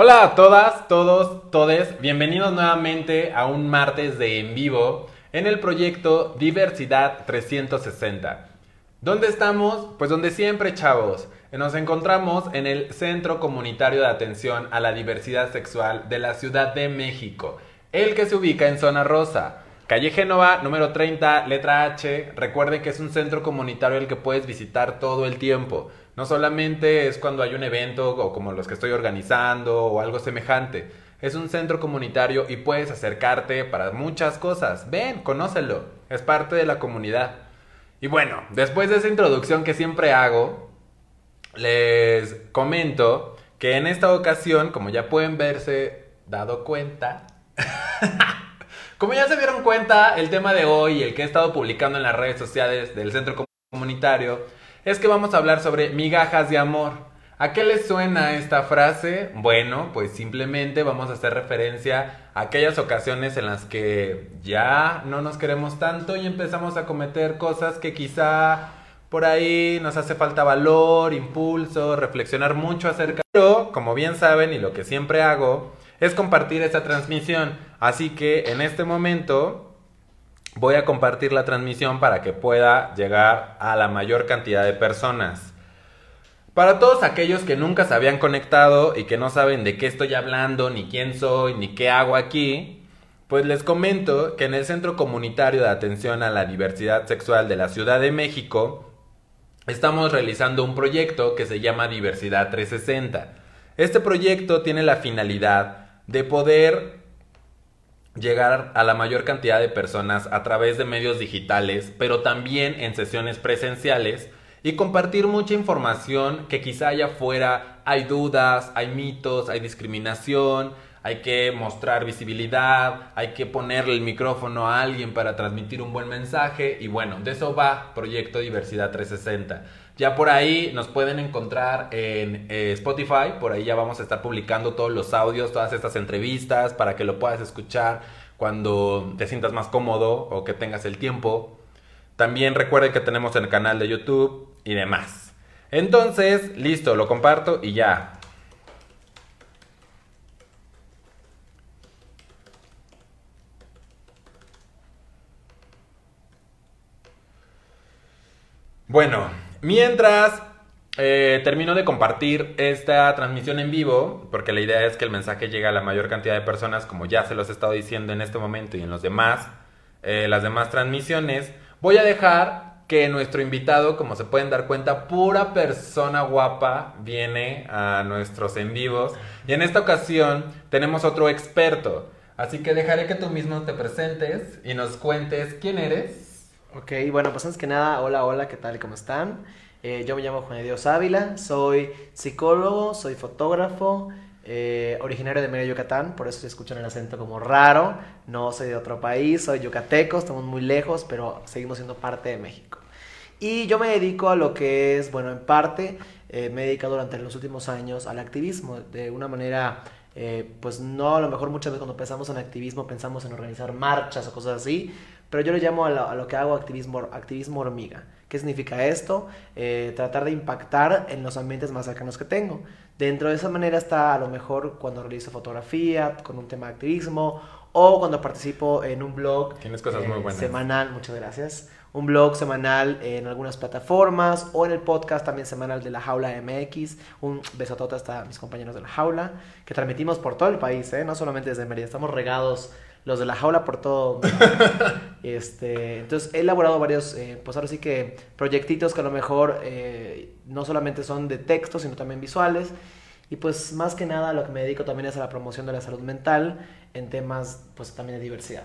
Hola a todas, todos, todes, bienvenidos nuevamente a un martes de en vivo en el proyecto Diversidad 360. ¿Dónde estamos? Pues donde siempre, chavos. Nos encontramos en el Centro Comunitario de Atención a la Diversidad Sexual de la Ciudad de México, el que se ubica en Zona Rosa. Calle Génova, número 30, letra H. Recuerden que es un centro comunitario el que puedes visitar todo el tiempo. No solamente es cuando hay un evento o como los que estoy organizando o algo semejante. Es un centro comunitario y puedes acercarte para muchas cosas. Ven, conócelo. Es parte de la comunidad. Y bueno, después de esa introducción que siempre hago, les comento que en esta ocasión, como ya pueden verse dado cuenta, como ya se dieron cuenta, el tema de hoy, el que he estado publicando en las redes sociales del centro comunitario, es que vamos a hablar sobre migajas de amor. ¿A qué les suena esta frase? Bueno, pues simplemente vamos a hacer referencia a aquellas ocasiones en las que ya no nos queremos tanto y empezamos a cometer cosas que quizá por ahí nos hace falta valor, impulso, reflexionar mucho acerca. Pero, como bien saben y lo que siempre hago, es compartir esta transmisión. Así que en este momento voy a compartir la transmisión para que pueda llegar a la mayor cantidad de personas. Para todos aquellos que nunca se habían conectado y que no saben de qué estoy hablando, ni quién soy, ni qué hago aquí, pues les comento que en el Centro Comunitario de Atención a la Diversidad Sexual de la Ciudad de México estamos realizando un proyecto que se llama Diversidad 360. Este proyecto tiene la finalidad de poder llegar a la mayor cantidad de personas a través de medios digitales, pero también en sesiones presenciales y compartir mucha información que quizá allá afuera hay dudas, hay mitos, hay discriminación, hay que mostrar visibilidad, hay que ponerle el micrófono a alguien para transmitir un buen mensaje y bueno, de eso va Proyecto Diversidad 360. Ya por ahí nos pueden encontrar en eh, Spotify, por ahí ya vamos a estar publicando todos los audios, todas estas entrevistas para que lo puedas escuchar cuando te sientas más cómodo o que tengas el tiempo. También recuerden que tenemos el canal de YouTube y demás. Entonces, listo, lo comparto y ya. Bueno, mientras eh, termino de compartir esta transmisión en vivo, porque la idea es que el mensaje llegue a la mayor cantidad de personas, como ya se los he estado diciendo en este momento y en los demás, eh, las demás transmisiones. Voy a dejar que nuestro invitado, como se pueden dar cuenta, pura persona guapa viene a nuestros en vivos. Y en esta ocasión tenemos otro experto. Así que dejaré que tú mismo te presentes y nos cuentes quién eres Ok, bueno, pues antes que nada, hola, hola, ¿qué tal? ¿Cómo están? Eh, yo me llamo Juan de Dios Ávila, soy psicólogo, soy fotógrafo, eh, originario de Mérida, Yucatán, por eso se escuchan el acento como raro, no soy de otro país, soy yucateco, estamos muy lejos, pero seguimos siendo parte de México. Y yo me dedico a lo que es, bueno, en parte, eh, me he dedicado durante los últimos años al activismo, de una manera... pues no, a lo mejor muchas veces cuando pensamos en activismo pensamos en organizar marchas o cosas así, pero yo le llamo a lo, que hago activismo, activismo hormiga. ¿Qué significa esto? Eh, tratar de impactar en los ambientes más cercanos que tengo. Dentro de esa manera está a lo mejor cuando realizo fotografía con un tema de activismo o cuando participo en un blog Tienes cosas muy eh, buenas. semanal, muchas gracias. Un blog semanal en algunas plataformas o en el podcast también semanal de La Jaula MX. Un besotote hasta mis compañeros de La Jaula que transmitimos por todo el país, ¿eh? no solamente desde Mérida. Estamos regados los de la jaula por todo. este, entonces he elaborado varios, eh, pues ahora sí que proyectitos que a lo mejor eh, no solamente son de texto, sino también visuales. Y pues más que nada lo que me dedico también es a la promoción de la salud mental en temas pues también de diversidad.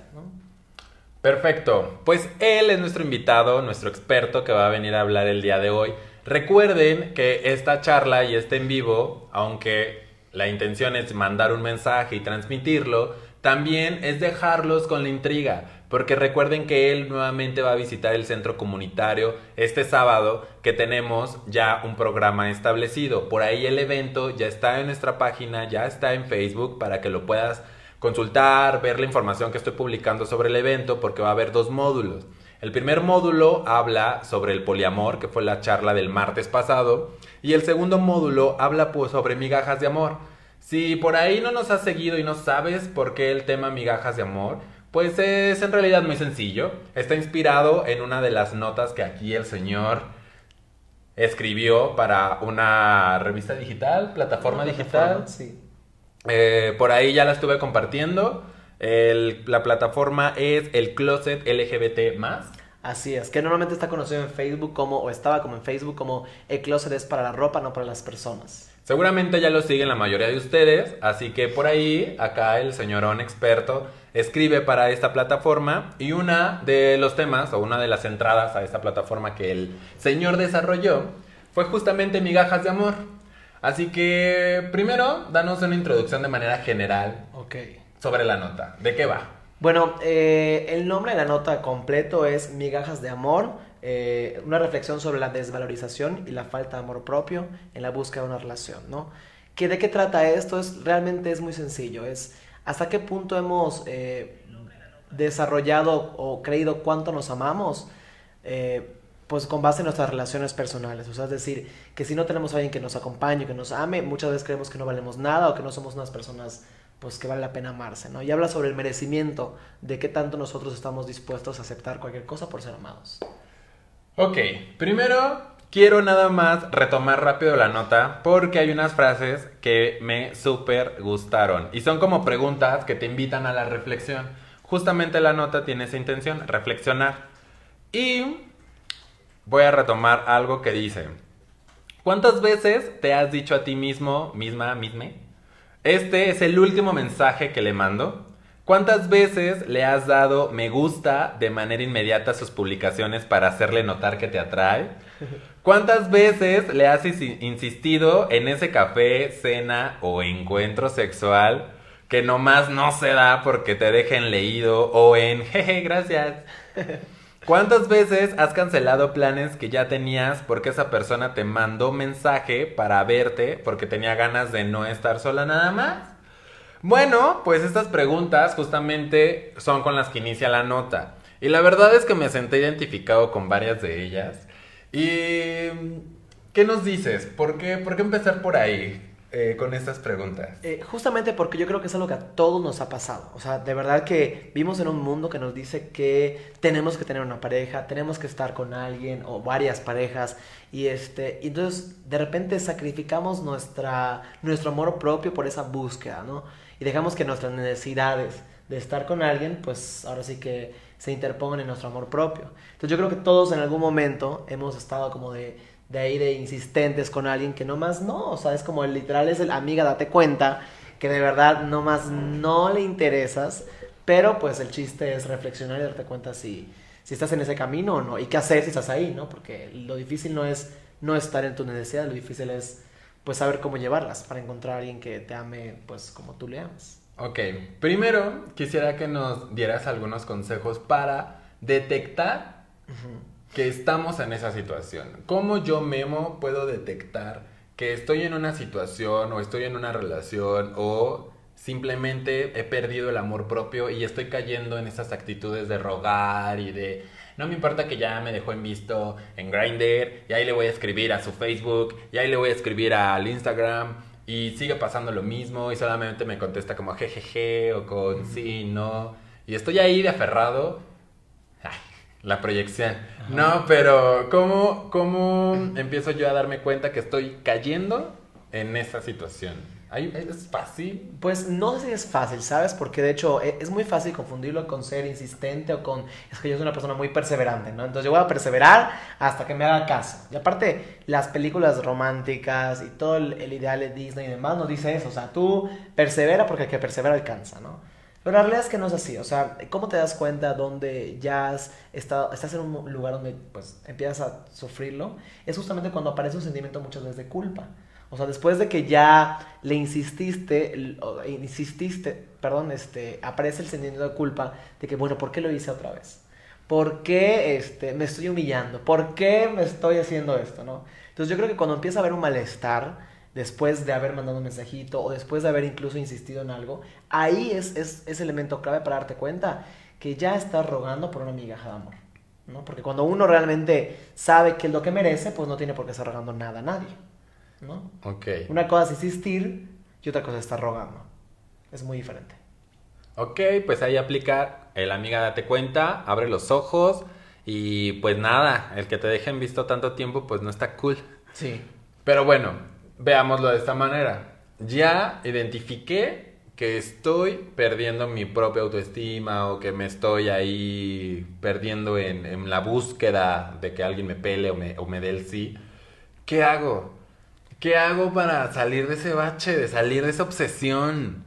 Perfecto. Pues él es nuestro invitado, nuestro experto que va a venir a hablar el día de hoy. Recuerden que esta charla y este en vivo, aunque la intención es mandar un mensaje y transmitirlo, también es dejarlos con la intriga, porque recuerden que él nuevamente va a visitar el centro comunitario este sábado, que tenemos ya un programa establecido. Por ahí el evento ya está en nuestra página, ya está en Facebook para que lo puedas consultar, ver la información que estoy publicando sobre el evento, porque va a haber dos módulos. El primer módulo habla sobre el poliamor, que fue la charla del martes pasado, y el segundo módulo habla pues, sobre migajas de amor Si por ahí no nos has seguido y no sabes por qué el tema migajas de amor, pues es en realidad muy sencillo. Está inspirado en una de las notas que aquí el señor escribió para una revista digital, plataforma digital. Sí. Eh, por ahí ya la estuve compartiendo. El- la plataforma es el Closet LGBT Así es, que normalmente está conocido en Facebook como, o estaba como en Facebook como el closet es para la ropa, no para las personas. Seguramente ya lo siguen la mayoría de ustedes, así que por ahí, acá el señorón experto escribe para esta plataforma y una de los temas o una de las entradas a esta plataforma que el señor desarrolló fue justamente migajas de amor. Así que primero, danos una introducción de manera general sobre la nota. ¿De qué va? Bueno, eh, el nombre de la nota completo es Migajas de Amor, eh, una reflexión sobre la desvalorización y la falta de amor propio en la búsqueda de una relación, ¿no? ¿Que ¿De qué trata esto? Es, realmente es muy sencillo, es hasta qué punto hemos eh, desarrollado o creído cuánto nos amamos, eh, pues con base en nuestras relaciones personales. O sea, es decir, que si no tenemos a alguien que nos acompañe, que nos ame, muchas veces creemos que no valemos nada o que no somos unas personas pues que vale la pena amarse, ¿no? Y habla sobre el merecimiento de qué tanto nosotros estamos dispuestos a aceptar cualquier cosa por ser amados. Ok, primero quiero nada más retomar rápido la nota porque hay unas frases que me súper gustaron y son como preguntas que te invitan a la reflexión. Justamente la nota tiene esa intención, reflexionar. Y voy a retomar algo que dice, ¿cuántas veces te has dicho a ti mismo, misma, misme? Este es el último mensaje que le mando. ¿Cuántas veces le has dado me gusta de manera inmediata a sus publicaciones para hacerle notar que te atrae? ¿Cuántas veces le has insi- insistido en ese café, cena o encuentro sexual que nomás no se da porque te dejen leído o en jeje, gracias? ¿Cuántas veces has cancelado planes que ya tenías porque esa persona te mandó mensaje para verte porque tenía ganas de no estar sola nada más? Bueno, pues estas preguntas justamente son con las que inicia la nota. Y la verdad es que me senté identificado con varias de ellas. ¿Y qué nos dices? ¿Por qué, por qué empezar por ahí eh, con estas preguntas? Eh, justamente porque yo creo que es algo que a todos nos ha pasado. O sea, de verdad que vivimos en un mundo que nos dice que tenemos que tener una pareja, tenemos que estar con alguien o varias parejas. Y este, entonces de repente sacrificamos nuestra, nuestro amor propio por esa búsqueda, ¿no? Dejamos que nuestras necesidades de estar con alguien, pues ahora sí que se interpongan en nuestro amor propio. Entonces yo creo que todos en algún momento hemos estado como de, de ahí de insistentes con alguien que nomás no, o sea, es como el literal es el amiga, date cuenta que de verdad nomás no le interesas, pero pues el chiste es reflexionar y darte cuenta si, si estás en ese camino o no, y qué hacer si estás ahí, ¿no? Porque lo difícil no es no estar en tu necesidad, lo difícil es pues saber cómo llevarlas para encontrar a alguien que te ame pues como tú le amas. Ok, primero quisiera que nos dieras algunos consejos para detectar que estamos en esa situación. ¿Cómo yo, Memo, puedo detectar que estoy en una situación o estoy en una relación o simplemente he perdido el amor propio y estoy cayendo en esas actitudes de rogar y de no me importa que ya me dejó en visto en Grindr y ahí le voy a escribir a su Facebook y ahí le voy a escribir al Instagram y sigue pasando lo mismo y solamente me contesta como jejeje o con sí, no y estoy ahí de aferrado Ay, la proyección. No, pero ¿cómo, ¿cómo empiezo yo a darme cuenta que estoy cayendo en esa situación? ¿Es fácil? Pues no sé si es fácil, ¿sabes? Porque de hecho e- es muy fácil confundirlo con ser insistente o con... Es que yo soy una persona muy perseverante, ¿no? Entonces yo voy a perseverar hasta que me haga caso. Y aparte, las películas románticas y todo el, el ideal de Disney y demás nos dice eso. O sea, tú persevera porque el que persevera alcanza, ¿no? Pero la realidad es que no es así. O sea, ¿cómo te das cuenta donde ya has estado, estás en un lugar donde pues empiezas a sufrirlo? Es justamente cuando aparece un sentimiento muchas veces de culpa. O sea, después de que ya le insististe, insististe, perdón, este, aparece el sentimiento de culpa de que, bueno, ¿por qué lo hice otra vez? ¿Por qué este, me estoy humillando? ¿Por qué me estoy haciendo esto? ¿no? Entonces yo creo que cuando empieza a haber un malestar, después de haber mandado un mensajito o después de haber incluso insistido en algo, ahí es, es, es elemento clave para darte cuenta que ya estás rogando por una migaja de amor. ¿no? Porque cuando uno realmente sabe que es lo que merece, pues no tiene por qué estar rogando nada a nadie. ¿No? Ok. Una cosa es insistir y otra cosa es estar rogando. Es muy diferente. Ok, pues ahí aplica el amiga date cuenta, abre los ojos y pues nada, el que te dejen visto tanto tiempo pues no está cool. Sí. Pero bueno, veámoslo de esta manera. Ya identifiqué que estoy perdiendo mi propia autoestima o que me estoy ahí perdiendo en, en la búsqueda de que alguien me pele o me, o me dé el sí. ¿Qué hago? ¿Qué hago para salir de ese bache, de salir de esa obsesión?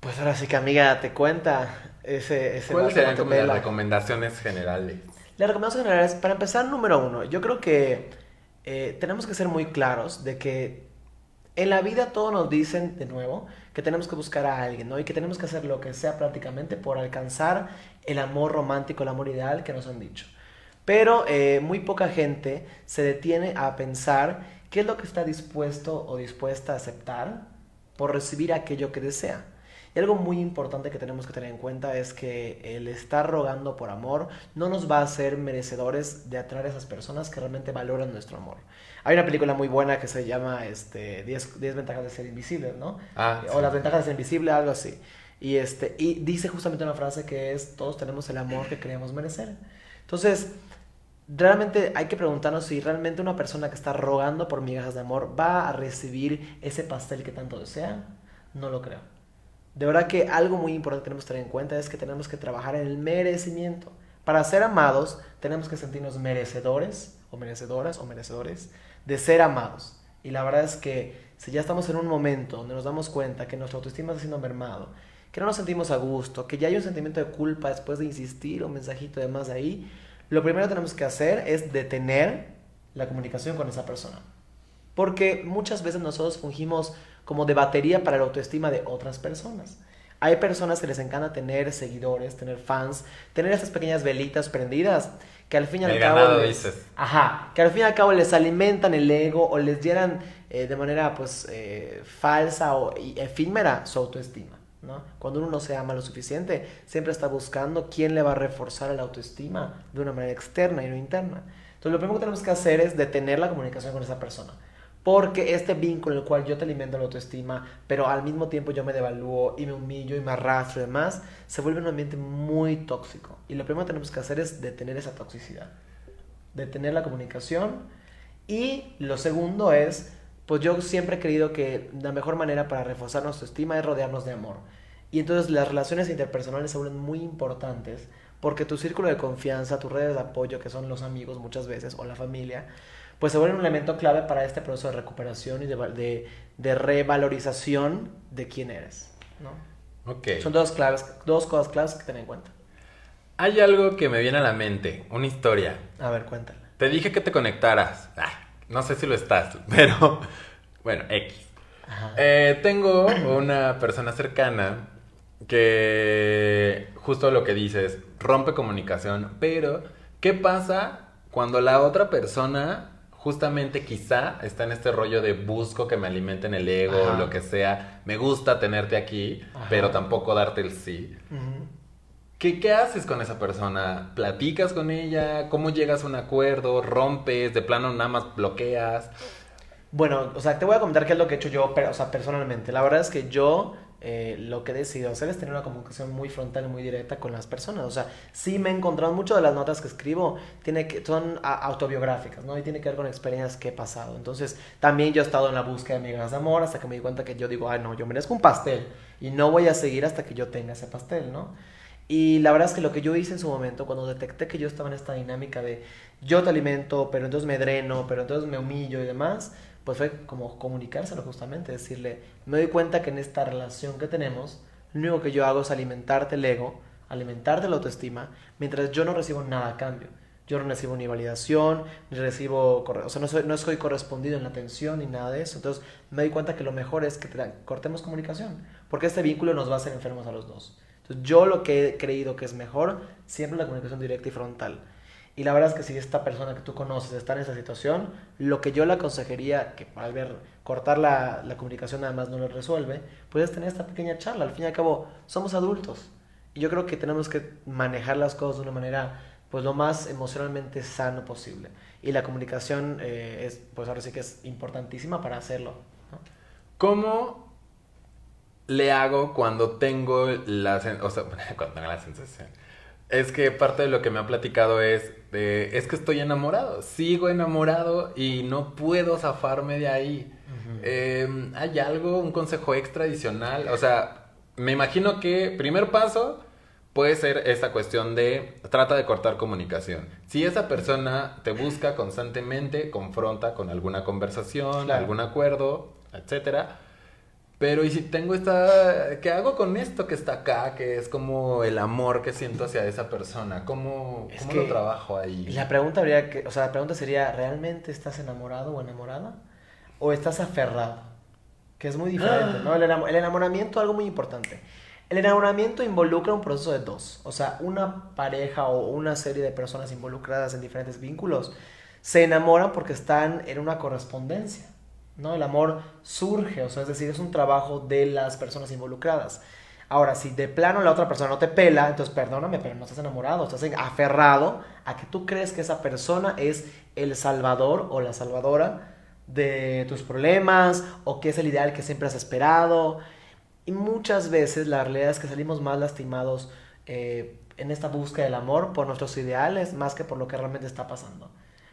Pues ahora sí que amiga, date cuenta. Ese, ese ¿Cuáles serían te como las recomendaciones generales? La recomendación general es, para empezar, número uno, yo creo que eh, tenemos que ser muy claros de que en la vida todos nos dicen, de nuevo, que tenemos que buscar a alguien, ¿no? Y que tenemos que hacer lo que sea prácticamente por alcanzar el amor romántico, el amor ideal que nos han dicho. Pero eh, muy poca gente se detiene a pensar qué es lo que está dispuesto o dispuesta a aceptar por recibir aquello que desea. Y algo muy importante que tenemos que tener en cuenta es que el estar rogando por amor no nos va a hacer merecedores de atraer a esas personas que realmente valoran nuestro amor. Hay una película muy buena que se llama este, 10, 10 ventajas de ser invisible, ¿no? Ah, o sí. las ventajas de ser invisible, algo así. Y, este, y dice justamente una frase que es, todos tenemos el amor que creemos merecer. Entonces, realmente hay que preguntarnos si realmente una persona que está rogando por migajas de amor va a recibir ese pastel que tanto desea. No lo creo. De verdad que algo muy importante que tenemos que tener en cuenta es que tenemos que trabajar en el merecimiento. Para ser amados tenemos que sentirnos merecedores o merecedoras o merecedores de ser amados. Y la verdad es que si ya estamos en un momento donde nos damos cuenta que nuestra autoestima está siendo mermado, que no nos sentimos a gusto, que ya hay un sentimiento de culpa después de insistir un mensajito de más ahí, lo primero que tenemos que hacer es detener la comunicación con esa persona. Porque muchas veces nosotros fungimos como de batería para la autoestima de otras personas. Hay personas que les encanta tener seguidores, tener fans, tener esas pequeñas velitas prendidas que al fin y al El cabo les- dices. Ajá, que al fin y al cabo les alimentan el ego o les llenan eh, de manera pues eh, falsa o efímera su autoestima, ¿no? Cuando uno no se ama lo suficiente, siempre está buscando quién le va a reforzar la autoestima de una manera externa y no interna. Entonces lo primero que tenemos que hacer es detener la comunicación con esa persona. Porque este vínculo en el cual yo te alimento la autoestima, pero al mismo tiempo yo me devalúo y me humillo y me arrastro y demás, se vuelve un ambiente muy tóxico. Y lo primero que tenemos que hacer es detener esa toxicidad. Detener la comunicación. Y lo segundo es, pues yo siempre he creído que la mejor manera para reforzar nuestra estima es rodearnos de amor. Y entonces las relaciones interpersonales se vuelven muy importantes porque tu círculo de confianza, tus redes de apoyo, que son los amigos muchas veces, o la familia, pues se vuelven un elemento clave para este proceso de recuperación y de, de, de revalorización de quién eres. ¿no? Ok. Son dos, claves, dos cosas claves que tener en cuenta. Hay algo que me viene a la mente, una historia. A ver, cuéntala. Te dije que te conectaras. Ah, no sé si lo estás, pero bueno, X. Eh, tengo una persona cercana que justo lo que dices, rompe comunicación, pero ¿qué pasa cuando la otra persona justamente quizá está en este rollo de busco que me alimenten el ego o lo que sea, me gusta tenerte aquí, Ajá. pero tampoco darte el sí? ¿Qué, ¿Qué haces con esa persona? ¿Platicas con ella? ¿Cómo llegas a un acuerdo? ¿Rompes? ¿De plano nada más bloqueas? Bueno, o sea, te voy a comentar qué es lo que he hecho yo, pero, o sea, personalmente. La verdad es que yo eh, lo que he decidido hacer es tener una comunicación muy frontal y muy directa con las personas. O sea, sí me he encontrado, muchas de las notas que escribo tiene que, son a- autobiográficas, ¿no? Y tiene que ver con experiencias que he pasado. Entonces, también yo he estado en la búsqueda de migas de amor hasta que me di cuenta que yo digo, ay, no, yo merezco un pastel y no voy a seguir hasta que yo tenga ese pastel, ¿no? Y la verdad es que lo que yo hice en su momento, cuando detecté que yo estaba en esta dinámica de yo te alimento, pero entonces me dreno, pero entonces me humillo y demás, pues fue como comunicárselo justamente, decirle, me doy cuenta que en esta relación que tenemos, lo único que yo hago es alimentarte el ego, alimentarte la autoestima, mientras yo no recibo nada a cambio. Yo no recibo ni validación, ni recibo, o sea, no soy, no soy correspondido en la atención ni nada de eso. Entonces me doy cuenta que lo mejor es que tra- cortemos comunicación, porque este vínculo nos va a hacer enfermos a los dos. Entonces, yo lo que he creído que es mejor, siempre la comunicación directa y frontal. Y la verdad es que si esta persona que tú conoces está en esa situación, lo que yo le aconsejaría, que al ver cortar la, la comunicación además no lo resuelve, puedes tener esta pequeña charla. Al fin y al cabo, somos adultos. Y yo creo que tenemos que manejar las cosas de una manera, pues lo más emocionalmente sano posible. Y la comunicación eh, es, pues ahora sí que es importantísima para hacerlo. ¿no? ¿Cómo le hago cuando tengo la, o sea, cuando tengo la sensación. Es que parte de lo que me ha platicado es, de, es que estoy enamorado, sigo enamorado y no puedo zafarme de ahí. Eh, ¿Hay algo, un consejo extra adicional? O sea, me imagino que primer paso puede ser esta cuestión de trata de cortar comunicación. Si esa persona te busca constantemente, confronta con alguna conversación, Claro. algún acuerdo, etcétera. Pero y si tengo esta, ¿qué hago con esto que está acá? Que es como el amor que siento hacia esa persona. ¿Cómo, Es cómo que lo trabajo ahí? La pregunta habría que, o sea, la pregunta sería, ¿realmente estás enamorado o enamorada? ¿O estás aferrado? Que es muy diferente, ¿no? El, enamo- el enamoramiento, algo muy importante. El enamoramiento involucra un proceso de dos. O sea, una pareja o una serie de personas involucradas en diferentes vínculos se enamoran porque están en una correspondencia, ¿no? El amor surge, o sea, es decir, es un trabajo de las personas involucradas. Ahora, si de plano la otra persona no te pela, entonces perdóname, pero no estás enamorado, estás aferrado a que tú crees que esa persona es el salvador o la salvadora de tus problemas o que es el ideal que siempre has esperado. Y muchas veces la realidad es que salimos más lastimados eh, en esta búsqueda del amor por nuestros ideales más que por lo que realmente está pasando.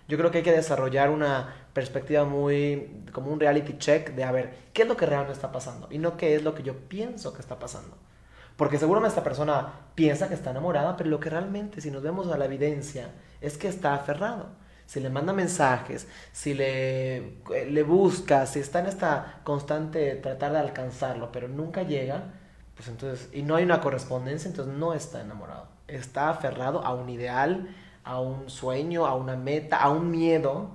Yo creo que hay que desarrollar una perspectiva muy como un reality check de a ver qué es lo que realmente está pasando y no qué es lo que yo pienso que está pasando. Porque seguramente esta persona piensa que está enamorada, pero lo que realmente, si nos vemos a la evidencia, es que está aferrado. Si le manda mensajes, si le, le busca, si está en esta constante tratar de alcanzarlo, pero nunca llega, pues entonces, y no hay una correspondencia, entonces no está enamorado. Está aferrado a un ideal, a un sueño, a una meta, a un miedo.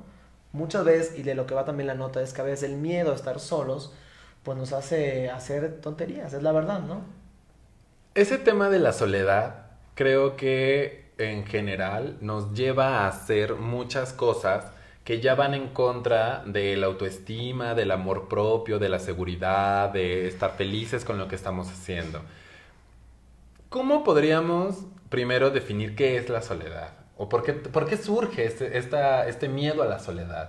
Muchas veces, y de lo que va también la nota, es que a veces el miedo a estar solos, pues nos hace hacer tonterías, es la verdad, ¿no? Ese tema de la soledad, creo que en general nos lleva a hacer muchas cosas que ya van en contra de la autoestima, del amor propio, de la seguridad, de estar felices con lo que estamos haciendo. ¿Cómo podríamos primero definir qué es la soledad? ¿O por qué, por qué surge este, esta- este miedo a la soledad?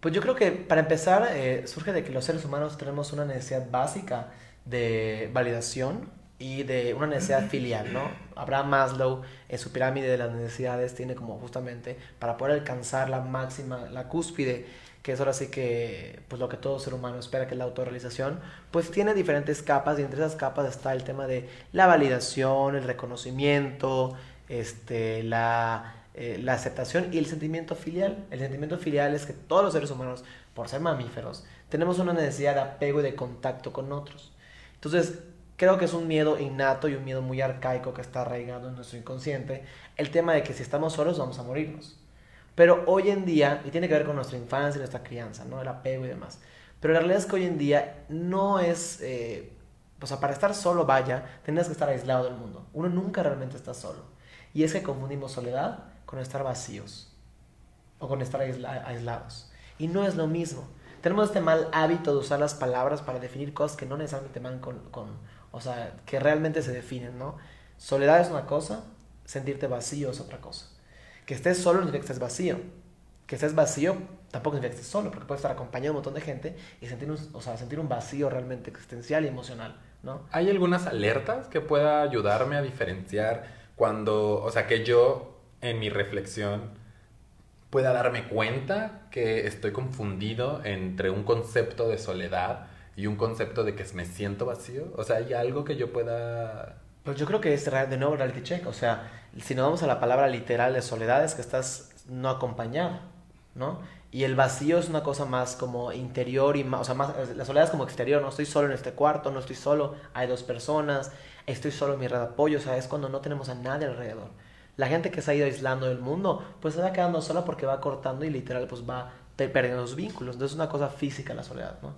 Pues yo creo que para empezar eh, surge de que los seres humanos tenemos una necesidad básica de validación y de una necesidad filial, ¿no? Abraham Maslow en su pirámide de las necesidades tiene como justamente para poder alcanzar la máxima, la cúspide, que es ahora sí que pues lo que todo ser humano espera que es la autorrealización, pues tiene diferentes capas y entre esas capas está el tema de la validación, el reconocimiento, este, la, eh, la aceptación y el sentimiento filial. El sentimiento filial es que todos los seres humanos, por ser mamíferos, tenemos una necesidad de apego y de contacto con otros. Entonces, creo que es un miedo innato y un miedo muy arcaico que está arraigado en nuestro inconsciente, el tema de que si estamos solos vamos a morirnos. Pero hoy en día, y tiene que ver con nuestra infancia y nuestra crianza, ¿no? El apego y demás. Pero la realidad es que hoy en día no es, eh, o sea, para estar solo, vaya, tienes que estar aislado del mundo. Uno nunca realmente está solo. Y es que confundimos soledad con estar vacíos o con estar aisla- aislados. Y no es lo mismo. Tenemos este mal hábito de usar las palabras para definir cosas que no necesariamente van con, con o sea, que realmente se definen, ¿no? Soledad es una cosa, sentirte vacío es otra cosa. Que estés solo no significa que estés vacío. Que estés vacío tampoco significa que estés solo, porque puedes estar acompañado de un montón de gente y sentir un, o sea, sentir un vacío realmente existencial y emocional, ¿no? ¿Hay algunas alertas que pueda ayudarme a diferenciar cuando, o sea, que yo en mi reflexión pueda darme cuenta que estoy confundido entre un concepto de soledad y un concepto de que me siento vacío? O sea, ¿hay algo que yo pueda... Pues yo creo que es de nuevo reality check. O sea, si nos vamos a la palabra literal de soledad, es que estás no acompañado, ¿no? Y el vacío es una cosa más como interior y más, o sea, más, la soledad es como exterior, no estoy solo en este cuarto, no estoy solo, hay dos personas, estoy solo en mi red de apoyo, o sea, es cuando no tenemos a nadie alrededor. La gente que se ha ido aislando del mundo, pues se va quedando sola porque va cortando y literal pues va pe- perdiendo los vínculos. Entonces es una cosa física la soledad, ¿no?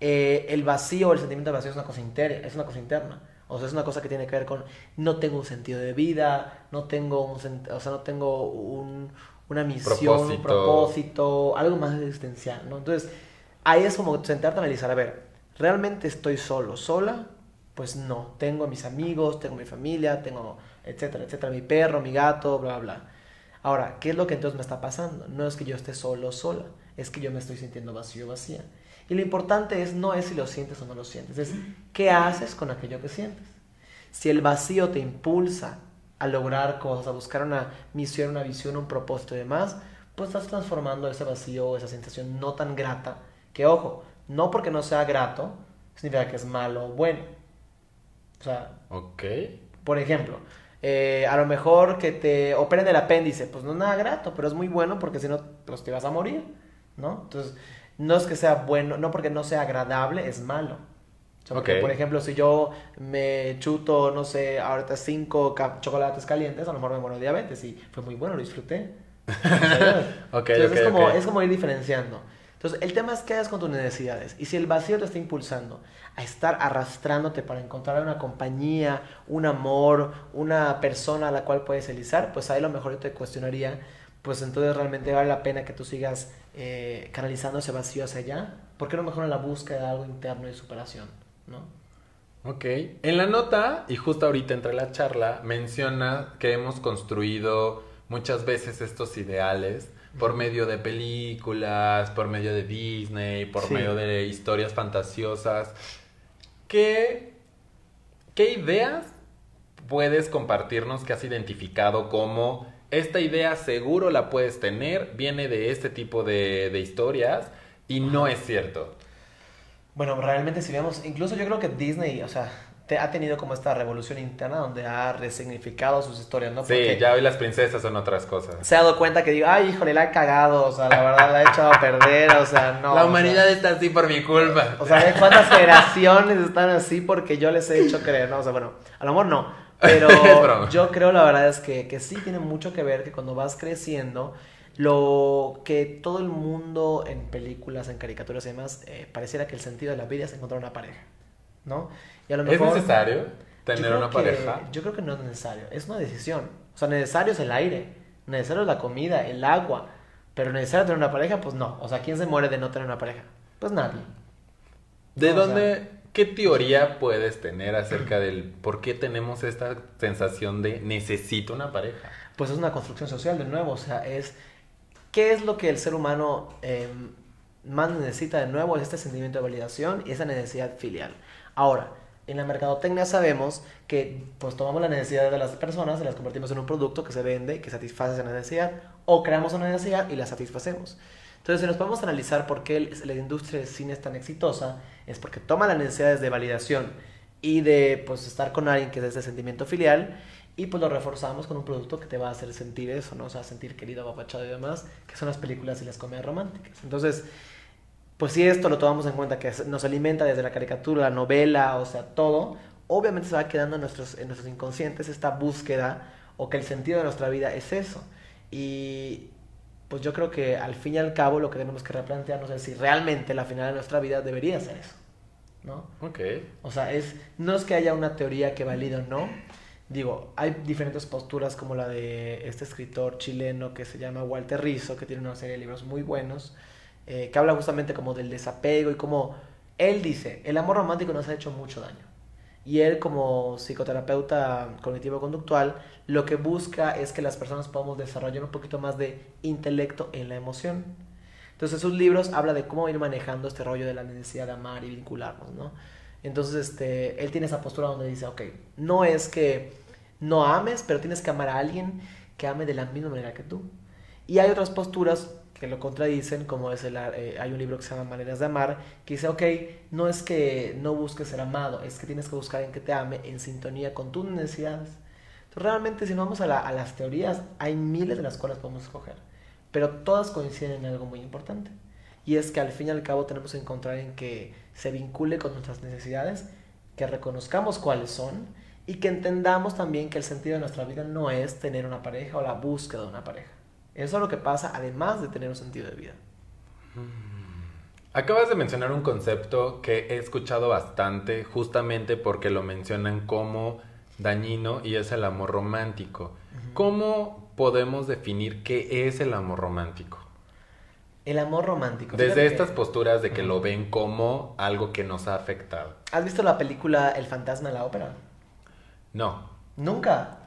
Eh, el vacío, el sentimiento de vacío es una cosa interna, es una cosa interna. O sea, es una cosa que tiene que ver con no tengo un sentido de vida, no tengo un, o sea, no tengo un, una misión, Propósito. un propósito, algo más existencial, ¿no? Entonces, ahí es como sentarte a analizar, a ver, ¿realmente estoy solo, sola? Pues no, tengo mis amigos, tengo mi familia, tengo, etcétera, etcétera, mi perro, mi gato, bla, bla, bla. Ahora, ¿qué es lo que entonces me está pasando? No es que yo esté solo sola, es que yo me estoy sintiendo vacío, vacía. Y lo importante es no es si lo sientes o no lo sientes, es qué haces con aquello que sientes. Si el vacío te impulsa a lograr cosas, a buscar una misión, una visión, un propósito y demás, pues estás transformando ese vacío, esa sensación no tan grata, que ojo, no porque no sea grato, significa que es malo o bueno. O sea, Ok. por ejemplo, eh, a lo mejor que te operen el apéndice, pues no es nada grato, pero es muy bueno porque si no, pues te vas a morir, ¿no? Entonces, no es que sea bueno, no porque no sea agradable, es malo. O sea, porque, Ok. Por ejemplo, si yo me chuto, no sé, ahorita cinco chocolates calientes, a lo mejor me muero de diabetes y fue muy bueno, lo disfruté. Entonces, ok, es, como, ok. es como ir diferenciando. Entonces, el tema es qué haces con tus necesidades. Y si el vacío te está impulsando a estar arrastrándote para encontrar una compañía, un amor, una persona a la cual puedes elizar, pues ahí lo mejor yo te cuestionaría, pues entonces realmente vale la pena que tú sigas eh, canalizando ese vacío hacia allá. ¿Por qué no mejor en la búsqueda de algo interno y superación? ¿No? Ok. En la nota, y justo ahorita entre la charla, menciona que hemos construido muchas veces estos ideales por medio de películas, por medio de Disney, por Sí. medio de historias fantasiosas. ¿Qué, ¿Qué ideas puedes compartirnos que has identificado como esta idea seguro la puedes tener, viene de este tipo de, de historias y no es cierto? Bueno, realmente si vemos, incluso yo creo que Disney, o sea, te, ha tenido como esta revolución interna donde ha resignificado sus historias, ¿no? Sí, Porque ya hoy las princesas son otras cosas. se ha dado cuenta que digo, ay, híjole, la ha cagado, o sea, la verdad la ha echado a perder, o sea, no. la o humanidad sea, está así por mi culpa. O sea, ¿de cuántas generaciones están así porque yo les he hecho creer? No, o sea, bueno, a lo mejor no. Pero yo creo, la verdad, es que, que sí tiene mucho que ver que cuando vas creciendo, lo que todo el mundo en películas, en caricaturas y demás, eh, pareciera que el sentido de la vida es encontrar una pareja, ¿no? Y a lo ¿Es necesario tener una que- pareja? Yo creo que no es necesario, es una decisión. O sea, necesario es el aire, necesario es la comida, el agua, pero necesario tener una pareja, pues no. O sea, ¿quién se muere de no tener una pareja? Pues nadie. ¿De o dónde, qué teoría puedes tener acerca del por qué tenemos esta sensación de necesito una pareja? Pues es una construcción social de nuevo, o sea, es qué es lo que el ser humano eh, más necesita de nuevo, es este sentimiento de validación y esa necesidad filial. Ahora, en la mercadotecnia sabemos que pues tomamos las necesidades de las personas y las convertimos en un producto que se vende, que satisface esa necesidad, o creamos una necesidad y la satisfacemos. Entonces, si nos podemos analizar por qué la industria del cine es tan exitosa, es porque toma las necesidades de validación y de pues estar con alguien que es ese sentimiento filial y pues lo reforzamos con un producto que te va a hacer sentir eso, ¿no? O sea, sentir querido, apapachado y demás, que son las películas y las comedias románticas. Entonces, pues si esto lo tomamos en cuenta que nos alimenta desde la caricatura, la novela, o sea, todo, obviamente se va quedando en nuestros, en nuestros inconscientes esta búsqueda o que el sentido de nuestra vida es eso. Y pues yo creo que al fin y al cabo lo que tenemos que replantearnos es si realmente la final de nuestra vida debería ser eso, ¿no? Ok. O sea, es, no es que haya una teoría que valide o no. Digo, hay diferentes posturas como la de este escritor chileno que se llama Walter Rizzo, que tiene una serie de libros muy buenos, eh, que habla justamente como del desapego y como él dice, el amor romántico nos ha hecho mucho daño. Y él como psicoterapeuta cognitivo-conductual, lo que busca es que las personas podamos desarrollar un poquito más de intelecto en la emoción. Entonces sus libros habla de cómo ir manejando este rollo de la necesidad de amar y vincularnos, ¿no? Entonces, este, él tiene esa postura donde dice, ok, no es que no ames, pero tienes que amar a alguien que ame de la misma manera que tú. Y hay otras posturas que lo contradicen, como es el, eh, hay un libro que se llama Maneras de Amar, que dice, ok, no es que no busques ser amado, es que tienes que buscar alguien que te ame en sintonía con tus necesidades. Entonces, realmente, si nos vamos a, a las teorías, hay miles de las cuales podemos escoger, pero todas coinciden en algo muy importante. Y es que al fin y al cabo tenemos que encontrar en que se vincule con nuestras necesidades, que reconozcamos cuáles son y que entendamos también que el sentido de nuestra vida no es tener una pareja o la búsqueda de una pareja. Eso es lo que pasa además de tener un sentido de vida. Acabas de mencionar un concepto que he escuchado bastante justamente porque lo mencionan como dañino y es el amor romántico. ¿Cómo podemos definir qué es el amor romántico? El amor romántico. Desde Fíjate estas que- posturas de que lo ven como algo que nos ha afectado. ¿Has visto la película El fantasma de la ópera? No. Nunca.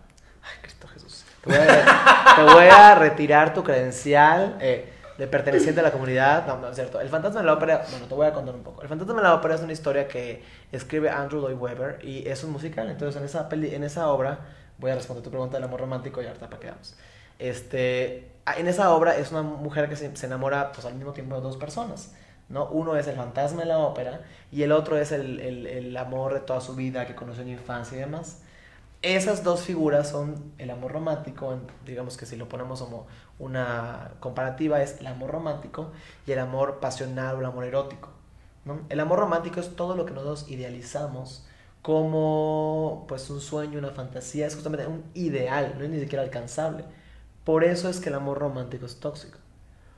Ay, Cristo Jesús. Te voy a, te voy a retirar tu credencial. Eh, de perteneciente a la comunidad. No, no es cierto. El fantasma de la ópera, bueno, te voy a contar un poco. El fantasma de la ópera es una historia que escribe Andrew Lloyd Webber y es un musical. Entonces, en esa, peli, en esa obra, voy a responder tu pregunta del amor romántico y ahorita para que vamos. Este, en esa obra es una mujer que se, se enamora pues, al mismo tiempo de dos personas. ¿no? Uno es el fantasma de la ópera y el otro es el, el, el amor de toda su vida que conoció en infancia y demás. Esas dos figuras son el amor romántico, digamos que si lo ponemos como una comparativa es el amor romántico y el amor pasional o el amor erótico. ¿no? El amor romántico es todo lo que nosotros idealizamos como pues un sueño, una fantasía, es justamente un ideal, no es ni siquiera alcanzable. Por eso es que el amor romántico es tóxico.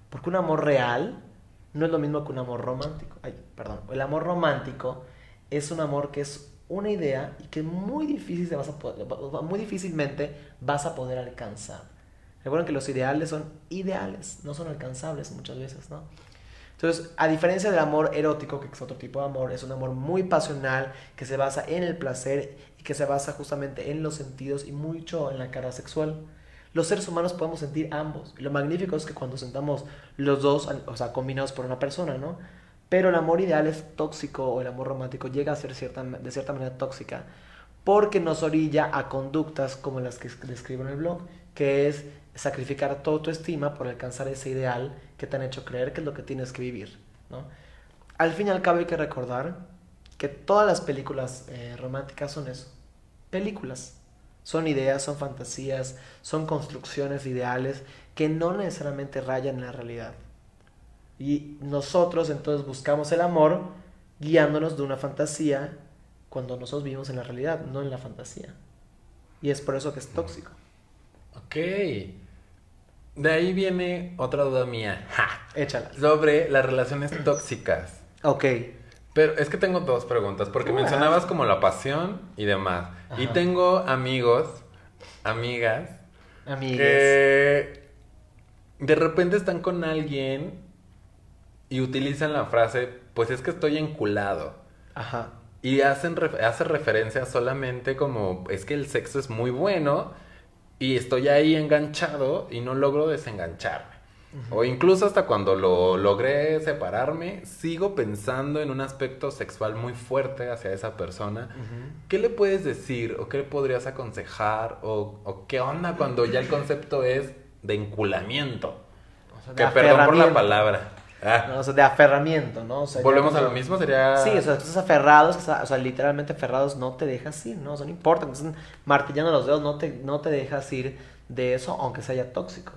Porque un amor real no es lo mismo que un amor romántico. Ay, perdón. El amor romántico es un amor que es una idea y que muy, difícil vas a poder, muy difícilmente vas a poder alcanzar. Recuerden que los ideales son ideales, no son alcanzables muchas veces, ¿no? Entonces, a diferencia del amor erótico, que es otro tipo de amor, es un amor muy pasional, que se basa en el placer y que se basa justamente en los sentidos y mucho en la cara sexual. Los seres humanos podemos sentir ambos. Lo magnífico es que cuando sentamos los dos, o sea, combinados por una persona, ¿no? Pero el amor ideal es tóxico o el amor romántico llega a ser de cierta manera tóxica porque nos orilla a conductas como las que describo en el blog, que es sacrificar toda tu estima por alcanzar ese ideal que te han hecho creer que es lo que tienes que vivir. Al fin y al cabo hay que recordar que todas las películas eh, románticas son eso, películas. Son ideas, son fantasías, son construcciones ideales que no necesariamente rayan en la realidad. Y nosotros entonces buscamos el amor guiándonos de una fantasía cuando nosotros vivimos en la realidad, no en la fantasía. Y es por eso que es tóxico. Ok. De ahí viene otra duda mía. Ja. Échala. Sobre las relaciones tóxicas. Ok. Pero es que tengo dos preguntas, porque mencionabas como la pasión y demás. Y tengo amigos, amigas, Amigues. que de repente están con alguien y utilizan la frase, pues es que estoy enculado. Ajá. Y hacen hace referencia solamente como, es que el sexo es muy bueno y estoy ahí enganchado y no logro desengancharme. O incluso hasta cuando lo logré separarme, sigo pensando en un aspecto sexual muy fuerte hacia esa persona. ¿Qué le puedes decir o qué le podrías aconsejar o, o qué onda cuando ya el concepto es de enculamiento? O sea, de Que perdón por la palabra. Ah, No, o sea, de aferramiento, ¿no? O sea, ya Volvemos a lo mismo, sería... Sí, o sea, estás aferrados, o sea, literalmente aferrados no te dejas ir, ¿no? O sea, no importa, martillando los dedos, no te, no te dejas ir de eso, aunque sea tóxico.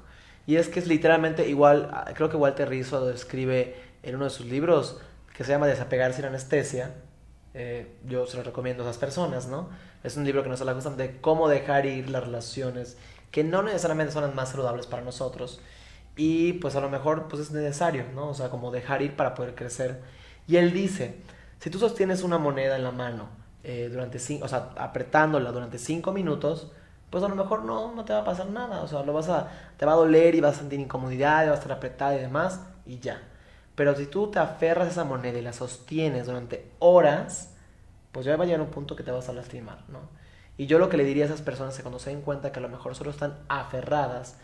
Y es que es literalmente igual, creo que Walter Rizzo lo describe en uno de sus libros, que se llama Desapegar sin anestesia. Eh, yo se lo recomiendo a esas personas, ¿no? Es un libro que nos habla justamente de cómo dejar ir las relaciones que no necesariamente son las más saludables para nosotros. Y pues a lo mejor pues es necesario, ¿no? O sea, como dejar ir para poder crecer. Y él dice, si tú sostienes una moneda en la mano eh, durante cinco, o sea, apretándola durante cinco minutos, pues a lo mejor no, no te va a pasar nada. O sea, lo vas a, te va a doler y vas a sentir incomodidad, y vas a estar apretada y demás, y ya. Pero si tú te aferras a esa moneda y la sostienes durante horas, pues ya va a llegar un punto que te vas a lastimar, ¿no? Y yo lo que le diría a esas personas es que cuando se den cuenta que a lo mejor solo están aferradas,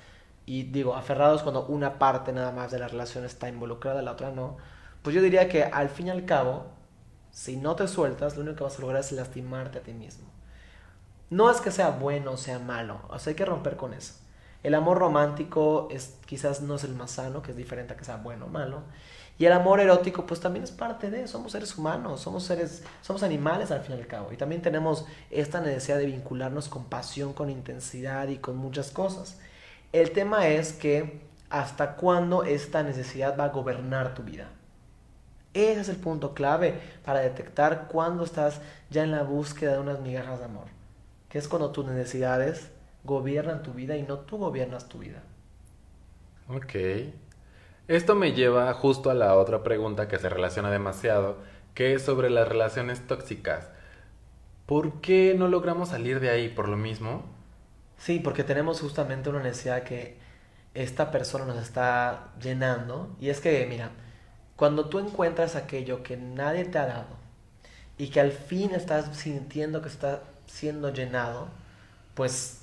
y digo, aferrados cuando una parte nada más de la relación está involucrada, la otra no, pues yo diría que al fin y al cabo, si no te sueltas, lo único que vas a lograr es lastimarte a ti mismo. No es que sea bueno o sea malo, o sea, hay que romper con eso. El amor romántico es, quizás no es el más sano, que es diferente a que sea bueno o malo. Y el amor erótico, pues también es parte de, somos seres humanos, somos seres, somos animales al fin y al cabo. Y también tenemos esta necesidad de vincularnos con pasión, con intensidad y con muchas cosas. El tema es que hasta cuándo esta necesidad va a gobernar tu vida. Ese es el punto clave para detectar cuándo estás ya en la búsqueda de unas migajas de amor. Que es cuando tus necesidades gobiernan tu vida y no tú gobiernas tu vida. Ok. Esto me lleva justo a la otra pregunta que se relaciona demasiado, que es sobre las relaciones tóxicas. ¿Por qué no logramos salir de ahí por lo mismo? Sí, porque tenemos justamente una necesidad que esta persona nos está llenando. Y es que, mira, cuando tú encuentras aquello que nadie te ha dado y que al fin estás sintiendo que está siendo llenado, pues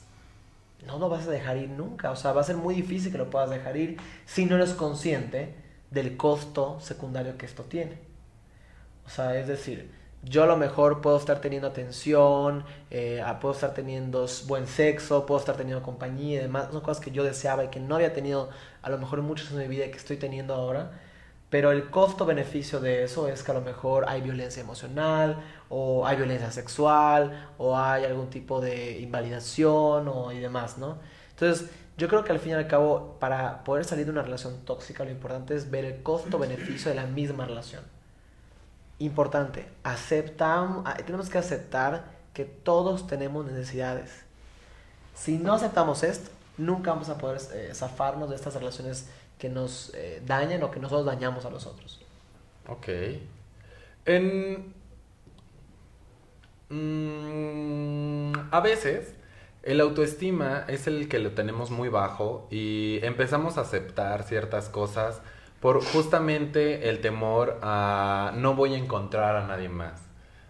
no lo vas a dejar ir nunca. O sea, va a ser muy difícil que lo puedas dejar ir si no eres consciente del costo secundario que esto tiene. O sea, es decir, yo a lo mejor puedo estar teniendo atención, eh, puedo estar teniendo buen sexo, puedo estar teniendo compañía y demás. Son cosas que yo deseaba y que no había tenido a lo mejor muchos en mi vida y que estoy teniendo ahora. Pero el costo-beneficio de eso es que a lo mejor hay violencia emocional, o hay violencia sexual, o hay algún tipo de invalidación o, y demás, ¿no? Entonces, yo creo que al fin y al cabo, para poder salir de una relación tóxica, lo importante es ver el costo-beneficio de la misma relación. Importante, aceptamos, ah, tenemos que aceptar que todos tenemos necesidades. Si no aceptamos esto, nunca vamos a poder eh, zafarnos de estas relaciones que nos eh, dañan o que nosotros dañamos a los otros. Ok. En... Mm, a veces el autoestima es el que lo tenemos muy bajo y empezamos a aceptar ciertas cosas por justamente el temor a no voy a encontrar a nadie más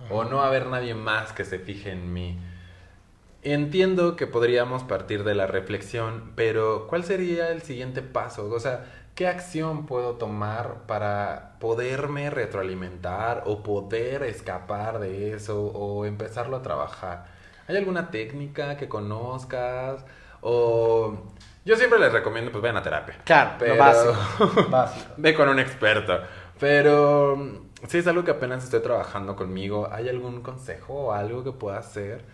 o no haber nadie más que se fije en mí. Entiendo que podríamos partir de la reflexión, pero ¿cuál sería el siguiente paso? O sea, ¿qué acción puedo tomar para poderme retroalimentar o poder escapar de eso o empezarlo a trabajar? ¿Hay alguna técnica que conozcas? O yo siempre les recomiendo, pues vayan a terapia. Claro, pero... básico. básico. Ve con un experto. Pero si es algo que apenas estoy trabajando conmigo, ¿hay algún consejo o algo que pueda hacer?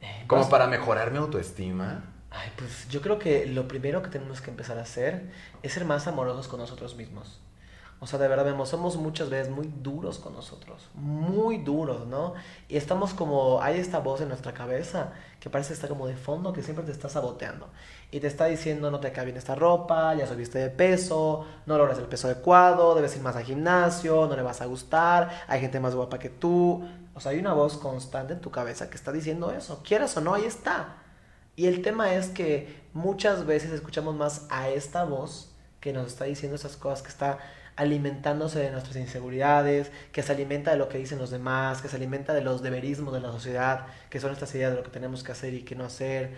Eh, como pues, para mejorar mi autoestima. Ay, pues yo creo que lo primero que tenemos que empezar a hacer es ser más amorosos con nosotros mismos. O sea, de verdad vemos, somos muchas veces muy duros con nosotros, muy duros, ¿no? Y estamos como, hay esta voz en nuestra cabeza que parece estar como de fondo, que siempre te está saboteando. Y te está diciendo, no te cae bien esta ropa, ya subiste de peso, no logras el peso adecuado, debes ir más al gimnasio, no le vas a gustar, hay gente más guapa que tú. O sea, hay una voz constante en tu cabeza que está diciendo eso, quieras o no, ahí está. Y el tema es que muchas veces escuchamos más a esta voz que nos está diciendo esas cosas, que está alimentándose de nuestras inseguridades, que se alimenta de lo que dicen los demás, que se alimenta de los deberismos de la sociedad, que son estas ideas de lo que tenemos que hacer y que no hacer.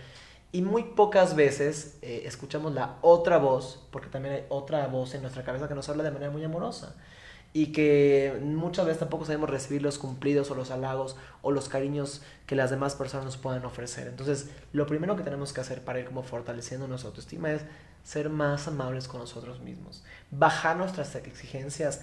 Y muy pocas veces eh, escuchamos la otra voz, porque también hay otra voz en nuestra cabeza que nos habla de manera muy amorosa y que muchas veces tampoco sabemos recibir los cumplidos o los halagos o los cariños que las demás personas nos puedan ofrecer. Entonces, lo primero que tenemos que hacer para ir como fortaleciendo nuestra autoestima es ser más amables con nosotros mismos, bajar nuestras exigencias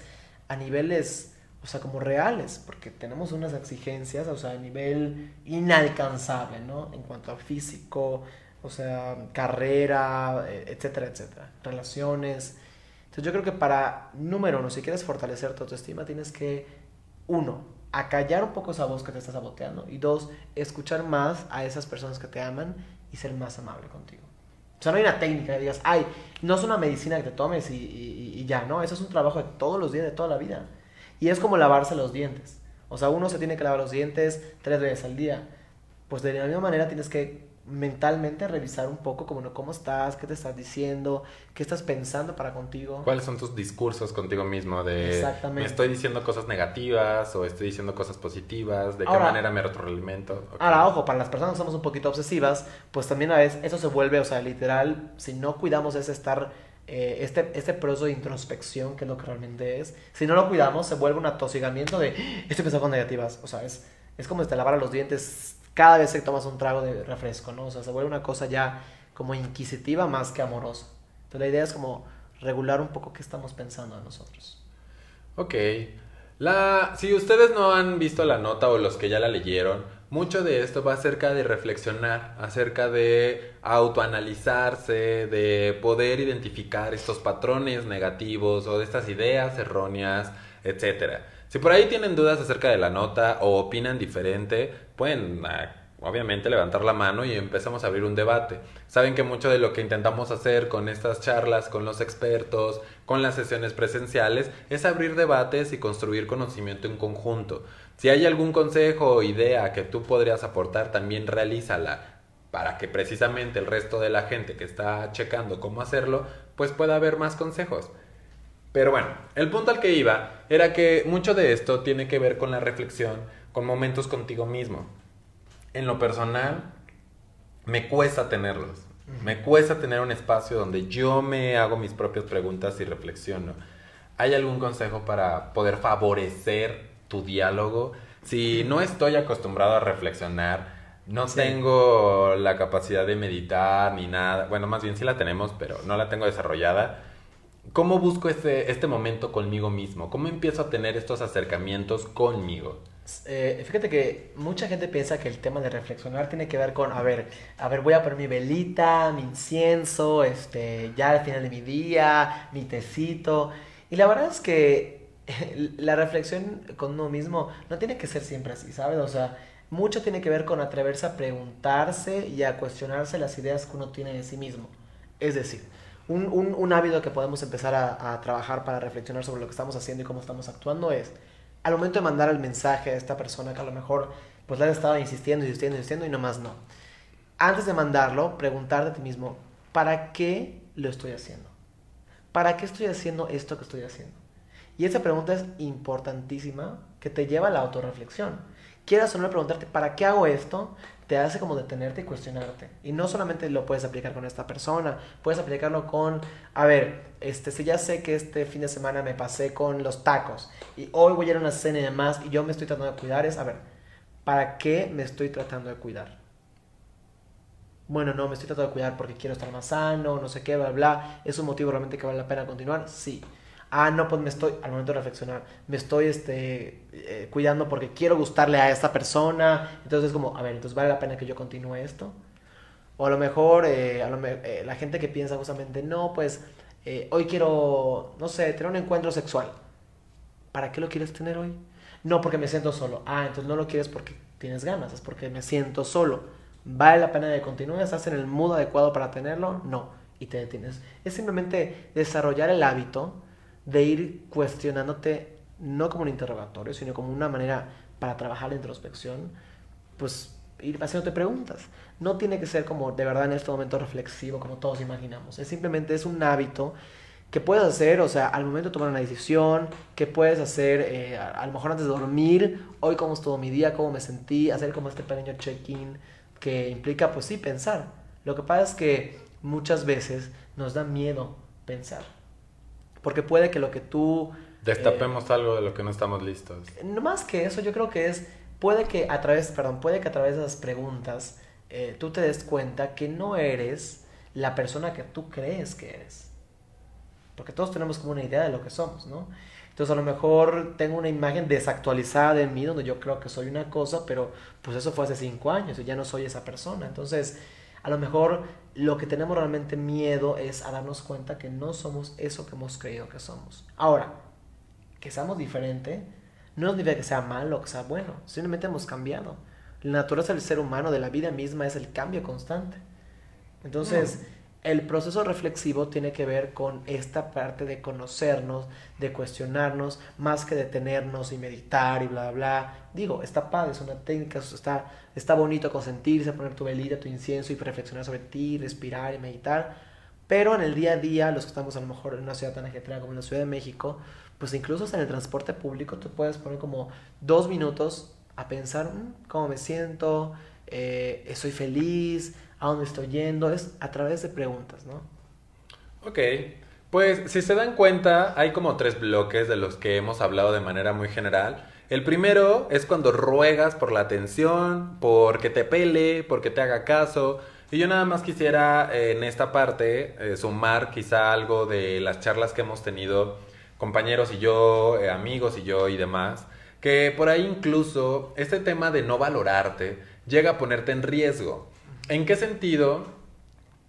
a niveles, o sea, como reales, porque tenemos unas exigencias, o sea, a nivel inalcanzable, ¿no? En cuanto a físico, o sea, carrera, etcétera, etcétera, relaciones entonces yo creo que para, número uno, si quieres fortalecer tu autoestima, tienes que, uno, acallar un poco esa voz que te está saboteando. Y dos, escuchar más a esas personas que te aman y ser más amable contigo. O sea, no hay una técnica que digas, ay, no es una medicina que te tomes y, y, ya, ¿no? Eso es un trabajo de todos los días, de toda la vida. Y es como lavarse los dientes. O sea, uno se tiene que lavar los dientes tres veces al día. Pues de la misma manera tienes que mentalmente revisar un poco como cómo estás, qué te estás diciendo, qué estás pensando para contigo. ¿Cuáles son tus discursos contigo mismo? De me estoy diciendo cosas negativas o estoy diciendo cosas positivas, de qué manera me retroalimento. Ahora, ojo, para las personas que somos un poquito obsesivas, pues también a veces eso se vuelve, o sea, literal, si no cuidamos ese estar eh, este, este proceso de introspección, que es lo que realmente es, si no lo cuidamos, se vuelve un atosigamiento de estoy pensando con negativas. O sea, es, es como si te los dientes cada vez que tomas un trago de refresco, ¿no? O sea, se vuelve una cosa ya como inquisitiva más que amorosa. Entonces la idea es como regular un poco qué estamos pensando a nosotros. Ok. La, si ustedes no han visto la nota o los que ya la leyeron, mucho de esto va acerca de reflexionar, acerca de autoanalizarse, de poder identificar estos patrones negativos o de estas ideas erróneas, etcétera. Si por ahí tienen dudas acerca de la nota o opinan diferente, pueden ah, obviamente levantar la mano y empezamos a abrir un debate. Saben que mucho de lo que intentamos hacer con estas charlas, con los expertos, con las sesiones presenciales, es abrir debates y construir conocimiento en conjunto. Si hay algún consejo o idea que tú podrías aportar, también realízala para que precisamente el resto de la gente que está checando cómo hacerlo, pues pueda haber más consejos. Pero bueno, el punto al que iba era que mucho de esto tiene que ver con la reflexión, con momentos contigo mismo. En lo personal, me cuesta tenerlos. Me cuesta tener un espacio donde yo me hago mis propias preguntas y reflexiono. ¿Hay algún consejo para poder favorecer tu diálogo? Si no estoy acostumbrado a reflexionar, no tengo la capacidad de meditar ni nada. Bueno, más bien sí la tenemos, pero no la tengo desarrollada. ¿Cómo busco este, este momento conmigo mismo? ¿Cómo empiezo a tener estos acercamientos conmigo? Eh, fíjate que mucha gente piensa que el tema de reflexionar tiene que ver con, a ver, a ver, voy a poner mi velita, mi incienso, este, ya al final de mi día, mi tecito. Y la verdad es que la reflexión con uno mismo no tiene que ser siempre así, ¿sabes? O sea, mucho tiene que ver con atreverse a preguntarse y a cuestionarse las ideas que uno tiene de sí mismo. Es decir, un, un, hábito que podemos empezar a, a, trabajar para reflexionar sobre lo que estamos haciendo y cómo estamos actuando es, al momento de mandar el mensaje a esta persona que a lo mejor pues le has estado insistiendo, insistiendo, insistiendo y nomás no. Antes de mandarlo, preguntarte a ti mismo, ¿para qué lo estoy haciendo? ¿Para qué estoy haciendo esto que estoy haciendo? Y esa pregunta es importantísima que te lleva a la autorreflexión quieras o no preguntarte, ¿para qué hago esto? Te hace como detenerte y cuestionarte. Y no solamente lo puedes aplicar con esta persona, puedes aplicarlo con, a ver, este, si ya sé que este fin de semana me pasé con los tacos y hoy voy a ir a una cena y demás y yo me estoy tratando de cuidar, es, a ver, ¿para qué me estoy tratando de cuidar? Bueno, no, me estoy tratando de cuidar porque quiero estar más sano, no sé qué, bla, bla. ¿Es un motivo realmente que vale la pena continuar? Sí ah, no, pues me estoy, al momento de reflexionar, me estoy este, eh, cuidando porque quiero gustarle a esta persona. Entonces es como, a ver, entonces vale la pena que yo continúe esto. O a lo mejor eh, a lo eh, la gente que piensa justamente, no, pues hoy quiero, no sé, tener un encuentro sexual. ¿Para qué lo quieres tener hoy? No, porque me siento solo. Ah, entonces no lo quieres porque tienes ganas, es porque me siento solo. ¿Vale la pena de continuar? ¿Estás en el mood adecuado para tenerlo? No. Y te detienes. Es simplemente desarrollar el hábito de ir cuestionándote no como un interrogatorio, sino como una manera para trabajar la introspección, pues ir haciéndote preguntas. No tiene que ser como de verdad en este momento reflexivo como todos imaginamos. Es simplemente es un hábito que puedes hacer, o sea, al momento de tomar una decisión, que puedes hacer eh, a, lo mejor antes de dormir, hoy cómo estuvo mi día, cómo me sentí, hacer como este pequeño check-in que implica pues sí pensar. Lo que pasa es que muchas veces nos da miedo pensar. Porque puede que lo que tú... Destapemos eh, algo de lo que no estamos listos. No más que eso, yo creo que es, puede que a través, perdón, puede que a través de esas preguntas eh, tú te des cuenta que no eres la persona que tú crees que eres. Porque todos tenemos como una idea de lo que somos, ¿no? Entonces a lo mejor tengo una imagen desactualizada de mí donde yo creo que soy una cosa, pero pues eso fue hace cinco años y ya no soy esa persona. Entonces a lo mejor lo que tenemos realmente miedo es a darnos cuenta que no somos eso que hemos creído que somos. Ahora, que seamos diferente no significa que sea malo o que sea bueno, simplemente hemos cambiado. La naturaleza del ser humano, de la vida misma, es el cambio constante. Entonces, el proceso reflexivo tiene que ver con esta parte de conocernos, de cuestionarnos, más que detenernos y meditar y bla, bla, bla. Digo, está padre, es una técnica, está, está bonito consentirse, poner tu velita, tu incienso y reflexionar sobre ti, respirar y meditar. Pero en el día a día, los que estamos a lo mejor en una ciudad tan ajetreada como la Ciudad de México, pues incluso en el transporte público te puedes poner como dos minutos a pensar mm, cómo me siento, eh, estoy feliz, a dónde estoy yendo, es a través de preguntas, ¿no? Ok, pues si se dan cuenta, hay como tres bloques de los que hemos hablado de manera muy general. El primero es cuando ruegas por la atención, porque te pele, porque te haga caso. Y yo nada más quisiera eh, en esta parte eh, sumar quizá algo de las charlas que hemos tenido compañeros y yo, eh, amigos y yo y demás, que por ahí incluso este tema de no valorarte llega a ponerte en riesgo. ¿En qué sentido?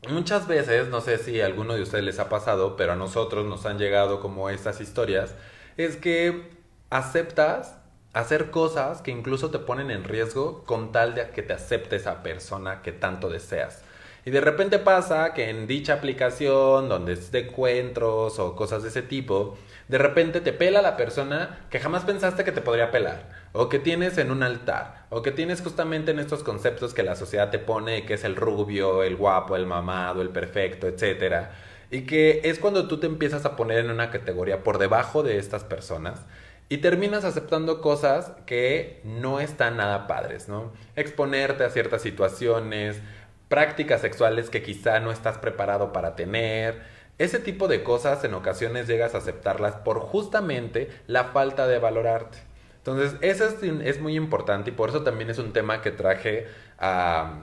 Muchas veces, no sé si a alguno de ustedes les ha pasado, pero a nosotros nos han llegado como estas historias, es que aceptas hacer cosas que incluso te ponen en riesgo con tal de que te acepte esa persona que tanto deseas. Y de repente pasa que en dicha aplicación, donde es de encuentros o cosas de ese tipo, de repente te pela la persona que jamás pensaste que te podría pelar, o que tienes en un altar, o que tienes justamente en estos conceptos que la sociedad te pone, que es el rubio, el guapo, el mamado, el perfecto, etc. Y que es cuando tú te empiezas a poner en una categoría por debajo de estas personas y terminas aceptando cosas que no están nada padres, ¿no? Exponerte a ciertas situaciones, prácticas sexuales que quizá no estás preparado para tener. Ese tipo de cosas en ocasiones llegas a aceptarlas por justamente la falta de valorarte. Entonces, eso es, es muy importante y por eso también es un tema que traje a,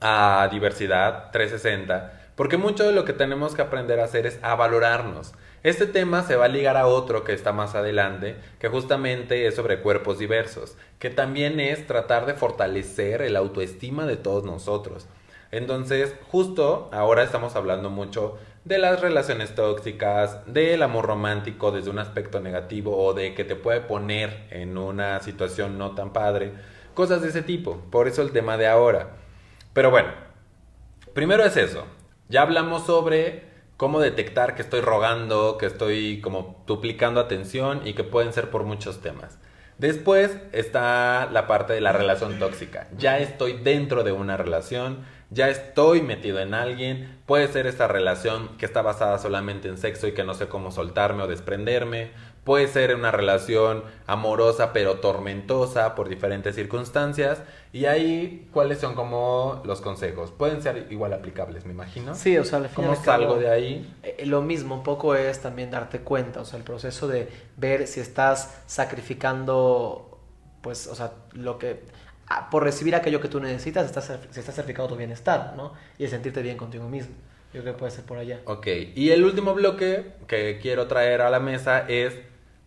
a Diversidad 360, porque mucho de lo que tenemos que aprender a hacer es a valorarnos. Este tema se va a ligar a otro que está más adelante, que justamente es sobre cuerpos diversos, que también es tratar de fortalecer el autoestima de todos nosotros. Entonces, justo ahora estamos hablando mucho de las relaciones tóxicas, del amor romántico desde un aspecto negativo o de que te puede poner en una situación no tan padre, cosas de ese tipo. Por eso el tema de ahora. Pero bueno, primero es eso. Ya hablamos sobre cómo detectar que estoy rogando, que estoy como duplicando atención y que pueden ser por muchos temas. Después está la parte de la relación tóxica. Ya estoy dentro de una relación, ya estoy metido en alguien. Puede ser esta relación que está basada solamente en sexo y que no sé cómo soltarme o desprenderme. Puede ser una relación amorosa pero tormentosa por diferentes circunstancias. Y ahí, ¿cuáles son como los consejos? Pueden ser igual aplicables, me imagino. Sí, o sea, al fin ¿Cómo salgo de ahí? eh, Lo mismo, un poco es también darte cuenta, o sea, el proceso de ver si estás sacrificando, pues, o sea, lo que, por recibir aquello que tú necesitas, estás, si estás sacrificando tu bienestar, ¿no? Y el sentirte bien contigo mismo. Yo creo que puede ser por allá. Ok, y el último bloque que quiero traer a la mesa es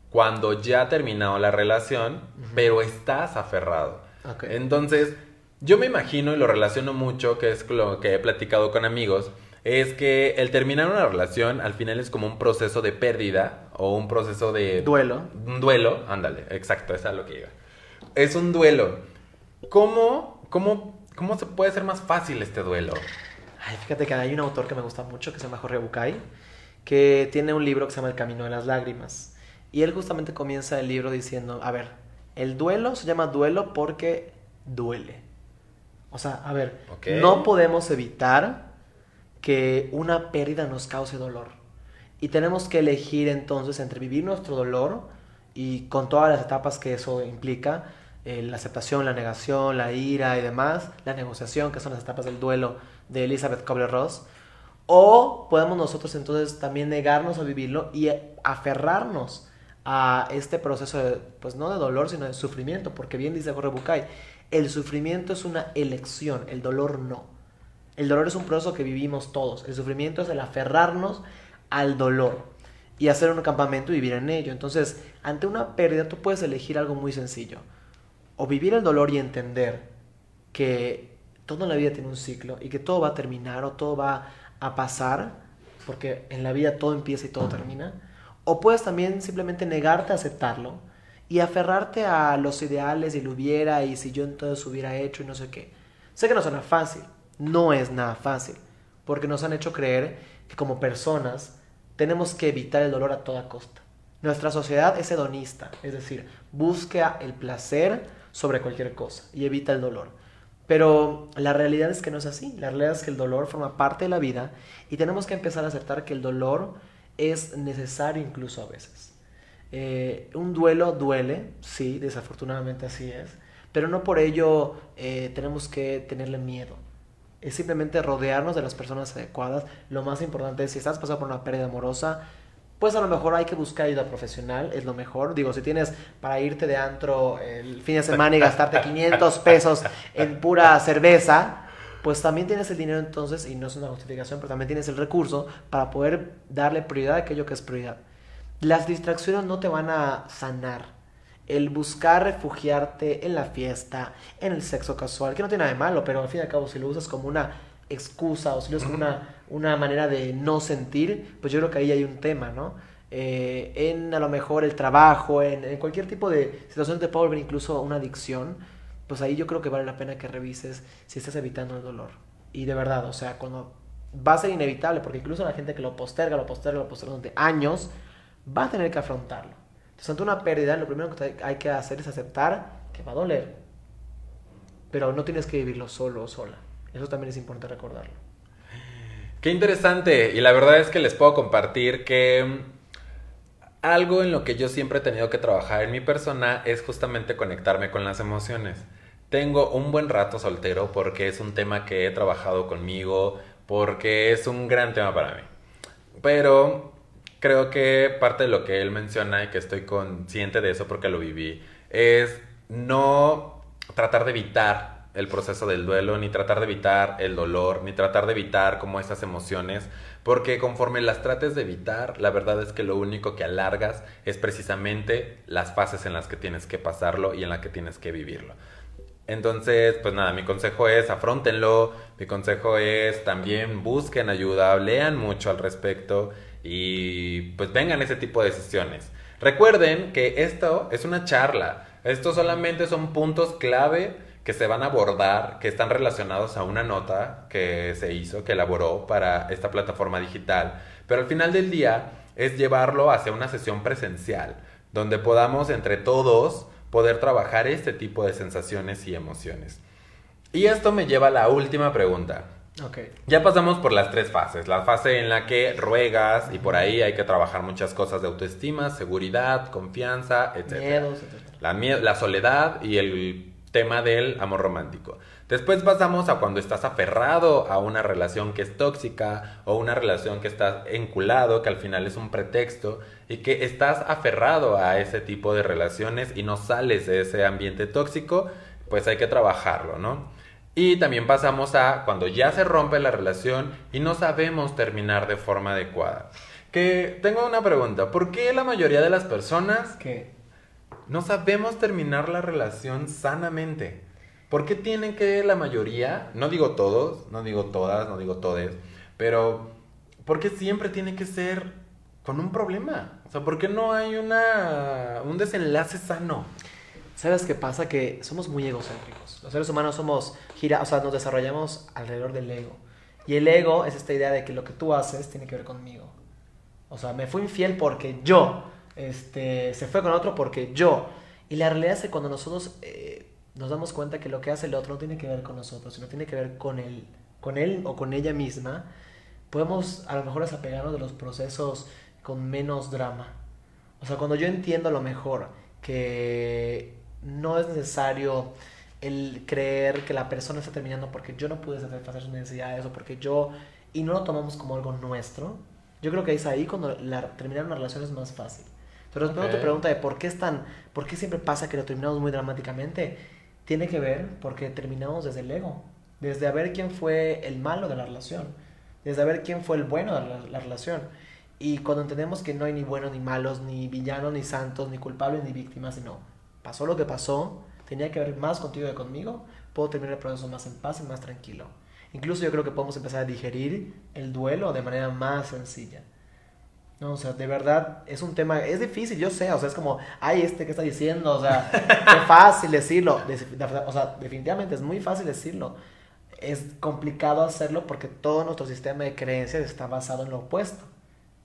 cuando ya ha terminado la relación, pero estás aferrado. Ok. Entonces, yo me imagino y lo relaciono mucho, que es lo que he platicado con amigos, es que el terminar una relación al final es como un proceso de pérdida o un proceso de... Duelo. Un duelo, ándale, exacto, es a lo que iba. Es un duelo. ¿Cómo, cómo, ¿Cómo se puede ser más fácil este duelo? Ay, fíjate que hay un autor que me gusta mucho que se llama Jorge Bucay, que tiene un libro que se llama El Camino de las Lágrimas. Y él justamente comienza el libro diciendo, a ver, el duelo se llama duelo porque duele. O sea, a ver, Ok. no podemos evitar que una pérdida nos cause dolor. Y tenemos que elegir entonces entre vivir nuestro dolor y con todas las etapas que eso implica, eh, la aceptación, la negación, la ira y demás, la negociación, que son las etapas del duelo de Elizabeth Kubler-Ross, o podemos nosotros entonces también negarnos a vivirlo y aferrarnos a este proceso de, pues no de dolor, sino de sufrimiento, porque bien dice Jorge Bucay, el sufrimiento es una elección, el dolor no. El dolor es un proceso que vivimos todos, el sufrimiento es el aferrarnos al dolor y hacer un campamento y vivir en ello. Entonces, ante una pérdida tú puedes elegir algo muy sencillo, o vivir el dolor y entender que todo en la vida tiene un ciclo y que todo va a terminar o todo va a pasar, porque en la vida todo empieza y todo termina, o puedes también simplemente negarte a aceptarlo y aferrarte a los ideales y lo hubiera y si yo entonces hubiera hecho y no sé qué. Sé que no suena fácil, no es nada fácil, porque nos han hecho creer que como personas tenemos que evitar el dolor a toda costa. Nuestra sociedad es hedonista, es decir, busca el placer sobre cualquier cosa y evita el dolor. Pero la realidad es que no es así. La realidad es que el dolor forma parte de la vida y tenemos que empezar a aceptar que el dolor es necesario incluso a veces. Eh, un duelo duele, sí, desafortunadamente así es, pero no por ello eh, tenemos que tenerle miedo. Es simplemente rodearnos de las personas adecuadas. Lo más importante es si estás pasando por una pérdida amorosa, pues a lo mejor hay que buscar ayuda profesional, es lo mejor. Digo, si tienes para irte de antro el fin de semana y gastarte 500 pesos en pura cerveza, pues también tienes el dinero entonces, y no es una justificación, pero también tienes el recurso para poder darle prioridad a aquello que es prioridad. Las distracciones no te van a sanar. El buscar refugiarte en la fiesta, en el sexo casual, que no tiene nada de malo, pero al fin y al cabo si lo usas como una excusa o si lo usas como una, una manera de no sentir, pues yo creo que ahí hay un tema, ¿no? Eh, en a lo mejor el trabajo, en, cualquier tipo de situación puede volver incluso una adicción, pues ahí yo creo que vale la pena que revises si estás evitando el dolor. Y de verdad, o sea, cuando va a ser inevitable, porque incluso la gente que lo posterga, lo posterga, lo posterga durante años, va a tener que afrontarlo. Entonces, ante una pérdida, lo primero que hay que hacer es aceptar que va a doler. Pero no tienes que vivirlo solo o sola. Eso también es importante recordarlo. Qué interesante. Y la verdad es que les puedo compartir que mm, algo en lo que yo siempre he tenido que trabajar en mi persona es justamente conectarme con las emociones. tengo un buen rato soltero porque es un tema que he trabajado conmigo, porque es un gran tema para mí. Pero creo que parte de lo que él menciona y que estoy consciente de eso porque lo viví, es no tratar de evitar el proceso del duelo, ni tratar de evitar el dolor, ni tratar de evitar como esas emociones, porque conforme las trates de evitar, la verdad es que lo único que alargas es precisamente las fases en las que tienes que pasarlo y en las que tienes que vivirlo. Entonces, pues nada, mi consejo es afrontenlo, mi consejo es también busquen ayuda, lean mucho al respecto y pues vengan ese tipo de sesiones. Recuerden que esto es una charla, esto solamente son puntos clave que se van a abordar, que están relacionados a una nota que se hizo, que elaboró para esta plataforma digital, pero al final del día es llevarlo hacia una sesión presencial, donde podamos entre todos poder trabajar este tipo de sensaciones y emociones. Y esto me lleva a la última pregunta. Okay. Ya pasamos por las tres fases. La fase en la que ruegas y por ahí hay que trabajar muchas cosas de autoestima, seguridad, confianza, etc. Miedos, etc. La, la soledad y el tema del amor romántico. Después pasamos a cuando estás aferrado a una relación que es tóxica o una relación que estás enculado, que al final es un pretexto, y que estás aferrado a ese tipo de relaciones y no sales de ese ambiente tóxico, pues hay que trabajarlo, ¿no? Y también pasamos a cuando ya se rompe la relación y no sabemos terminar de forma adecuada. Que tengo una pregunta, ¿por qué la mayoría de las personas ¿Qué? No sabemos terminar la relación sanamente? ¿Por qué tienen que la mayoría, no digo todos, no digo todas, no digo todes, pero ¿por qué siempre tiene que ser con un problema? O sea, ¿por qué no hay una, un desenlace sano? ¿Sabes qué pasa? Que somos muy egocéntricos. Los seres humanos somos, gira, o sea, nos desarrollamos alrededor del ego. Y el ego es esta idea de que lo que tú haces tiene que ver conmigo. O sea, me fui infiel porque yo. Este, se fue con otro porque yo. Y la realidad es que cuando nosotros eh, nos damos cuenta que lo que hace el otro no tiene que ver con nosotros, sino tiene que ver con él, con él o con ella misma, podemos a lo mejor desapegarnos de los procesos con menos drama. O sea, cuando yo entiendo a lo mejor que no es necesario el creer que la persona está terminando porque yo no pude satisfacer sus necesidades o porque yo y no lo tomamos como algo nuestro. Yo creo que es ahí cuando la, terminar una relación es más fácil. Pero respondiendo a tu pregunta de por qué es tan, por qué siempre pasa que lo terminamos muy dramáticamente, tiene que ver porque terminamos desde el ego, desde a ver quién fue el malo de la relación, desde a ver quién fue el bueno de la, la relación. Y cuando entendemos que no hay ni buenos ni malos, ni villanos, ni santos, ni culpables, ni víctimas, sino pasó lo que pasó, tenía que ver más contigo que conmigo, puedo terminar el proceso más en paz y más tranquilo. Incluso yo creo que podemos empezar a digerir el duelo de manera más sencilla. No, o sea, de verdad es un tema, es difícil, yo sé, o sea, es como, ay, este que está diciendo, o sea, qué fácil decirlo. De- de- o sea, definitivamente es muy fácil decirlo. Es complicado hacerlo porque todo nuestro sistema de creencias está basado en lo opuesto.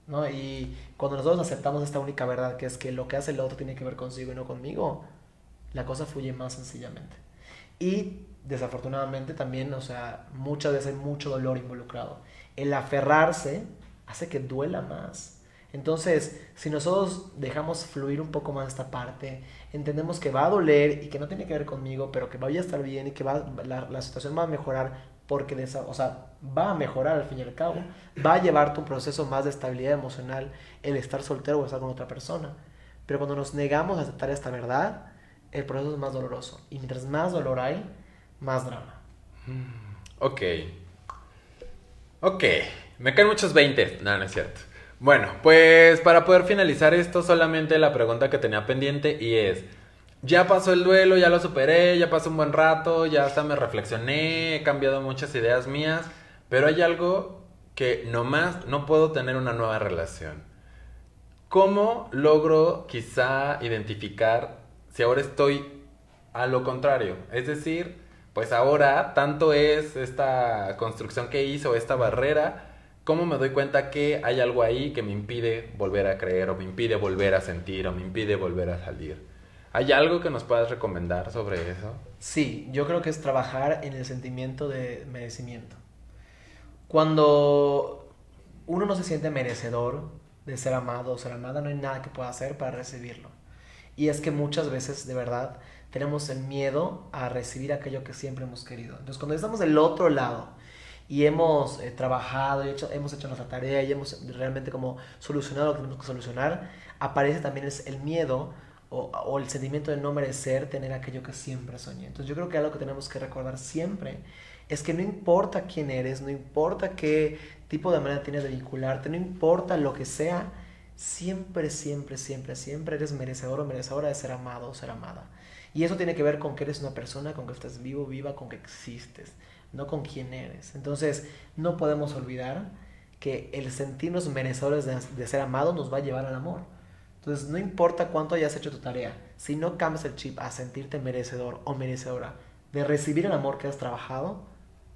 ¿no? Y cuando nosotros aceptamos esta única verdad, que es que lo que hace el otro tiene que ver consigo y no conmigo, la cosa fluye más sencillamente. Y desafortunadamente también, o sea, muchas veces hay mucho dolor involucrado. El aferrarse hace que duela más. Entonces, si nosotros dejamos fluir un poco más esta parte, entendemos que va a doler y que no tiene que ver conmigo, pero que vaya a estar bien y que va, la, la situación va a mejorar porque, de esa- o sea, va a mejorar al fin y al cabo, va a llevarte un proceso más de estabilidad emocional el estar soltero o estar con otra persona. Pero cuando nos negamos a aceptar esta verdad, el proceso es más doloroso. Y mientras más dolor hay, más drama. Ok. Ok. Me caen muchos 20. No, no es cierto. Bueno, pues para poder finalizar esto, solamente la pregunta que tenía pendiente y es, ya pasó el duelo, ya lo superé, ya pasó un buen rato, ya hasta me reflexioné, he cambiado muchas ideas mías, pero hay algo que nomás no puedo tener una nueva relación. ¿Cómo logro quizá identificar si ahora estoy a lo contrario? Es decir, pues ahora tanto es esta construcción que hizo, esta barrera, ¿cómo me doy cuenta que hay algo ahí que me impide volver a creer o me impide volver a sentir o me impide volver a salir? ¿Hay algo que nos puedas recomendar sobre eso? Sí, yo creo que es trabajar en el sentimiento de merecimiento. Cuando uno no se siente merecedor de ser amado o ser amada, no hay nada que pueda hacer para recibirlo. Y es que muchas veces, de verdad, tenemos el miedo a recibir aquello que siempre hemos querido. Entonces, cuando estamos del otro lado y hemos eh, trabajado y hecho, hemos hecho nuestra tarea y hemos realmente como solucionado lo que tenemos que solucionar, aparece también es el miedo o, o, el sentimiento de no merecer tener aquello que siempre soñé. Entonces yo creo que algo que tenemos que recordar siempre es que no importa quién eres, no importa qué tipo de manera tienes de vincularte, no importa lo que sea, siempre, siempre, siempre, siempre eres merecedor o merecedora de ser amado o ser amada. Y eso tiene que ver con que eres una persona, con que estás vivo, viva, con que existes, no con quién eres. Entonces, no podemos olvidar que el sentirnos merecedores de, ser amados nos va a llevar al amor. Entonces, no importa cuánto hayas hecho tu tarea, si no cambias el chip a sentirte merecedor o merecedora de recibir el amor que has trabajado,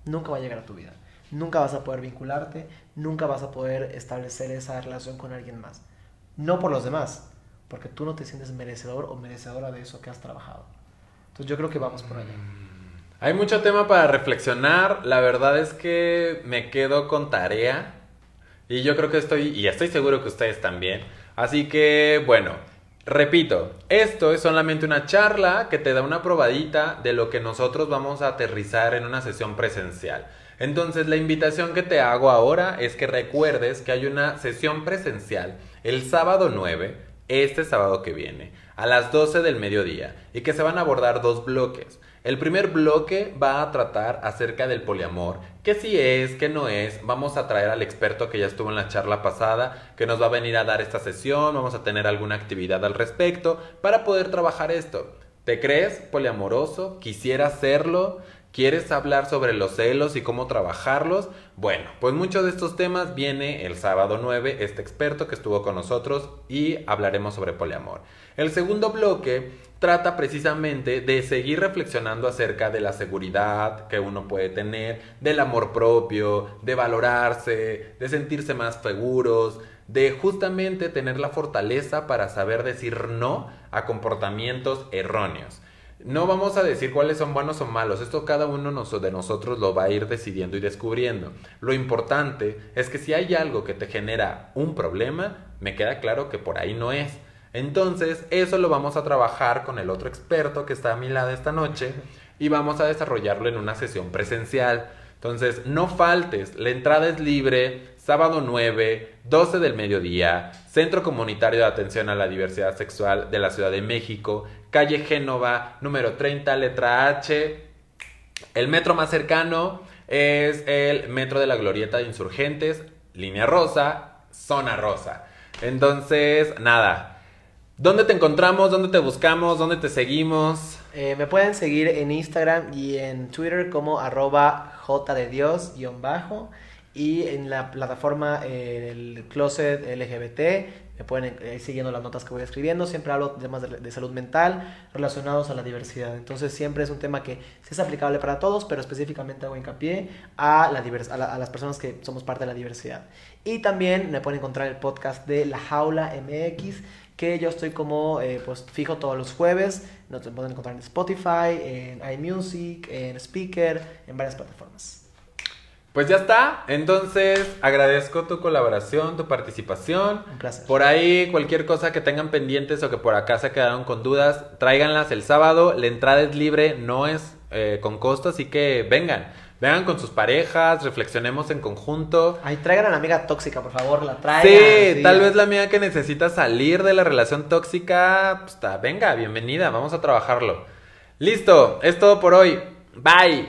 nunca va a llegar a tu vida. Nunca vas a poder vincularte, nunca vas a poder establecer esa relación con alguien más. No por los demás, porque tú no te sientes merecedor o merecedora de eso que has trabajado. Entonces yo creo que vamos por allá. Hay mucho tema para reflexionar. La verdad es que me quedo con tarea. Y yo creo que estoy, y estoy seguro que ustedes también. Así que, bueno, repito, esto es solamente una charla que te da una probadita de lo que nosotros vamos a aterrizar en una sesión presencial. Entonces, la invitación que te hago ahora es que recuerdes que hay una sesión presencial el sábado 9 este sábado que viene, a las 12 del mediodía, y que se van a abordar dos bloques. El primer bloque va a tratar acerca del poliamor, que si es, que no es, vamos a traer al experto que ya estuvo en la charla pasada, que nos va a venir a dar esta sesión, vamos a tener alguna actividad al respecto para poder trabajar esto. ¿Te crees poliamoroso? ¿Quisieras serlo? ¿Quieres hablar sobre los celos y cómo trabajarlos? Bueno, pues muchos de estos temas viene el sábado 9 este experto que estuvo con nosotros y hablaremos sobre poliamor. El segundo bloque trata precisamente de seguir reflexionando acerca de la seguridad que uno puede tener, del amor propio, de valorarse, de sentirse más seguros, de justamente tener la fortaleza para saber decir no a comportamientos erróneos. No vamos a decir cuáles son buenos o malos, esto cada uno de nosotros lo va a ir decidiendo y descubriendo. Lo importante es que si hay algo que te genera un problema, me queda claro que por ahí no es. Entonces, eso lo vamos a trabajar con el otro experto que está a mi lado esta noche y vamos a desarrollarlo en una sesión presencial. Entonces, no faltes, la entrada es libre, sábado 9, 12 del mediodía, Centro Comunitario de Atención a la Diversidad Sexual de la Ciudad de México, calle Génova, número 30, letra H. El metro más cercano es el metro de la Glorieta de Insurgentes, línea rosa, zona rosa. Entonces, nada. ¿Dónde te encontramos? ¿Dónde te buscamos? ¿Dónde te seguimos? Eh, me pueden seguir en Instagram y en Twitter como arroba j de Dios bajo y en la plataforma eh, el Closet LGBT me pueden ir siguiendo las notas que voy escribiendo. Siempre hablo de temas de, salud mental relacionados a la diversidad. Entonces siempre es un tema que sí es aplicable para todos, pero específicamente hago hincapié a, la a, las personas que somos parte de la diversidad. Y también me pueden encontrar el podcast de La Jaula MX, que yo estoy como eh, pues fijo todos los jueves. Nos pueden encontrar en Spotify, en iMusic, en Speaker, en varias plataformas. Pues ya está. Entonces, agradezco tu colaboración, tu participación. Un placer. Por ahí, cualquier cosa que tengan pendientes o que por acá se quedaron con dudas, tráiganlas el sábado. La entrada es libre, no es eh, con costo, así que vengan. Vengan con sus parejas, reflexionemos en conjunto. Ay, traigan a la amiga tóxica, por favor, la traigan. Sí, tal vez la amiga que necesita salir de la relación tóxica, pues está, venga, bienvenida, vamos a trabajarlo. Listo, es todo por hoy. Bye.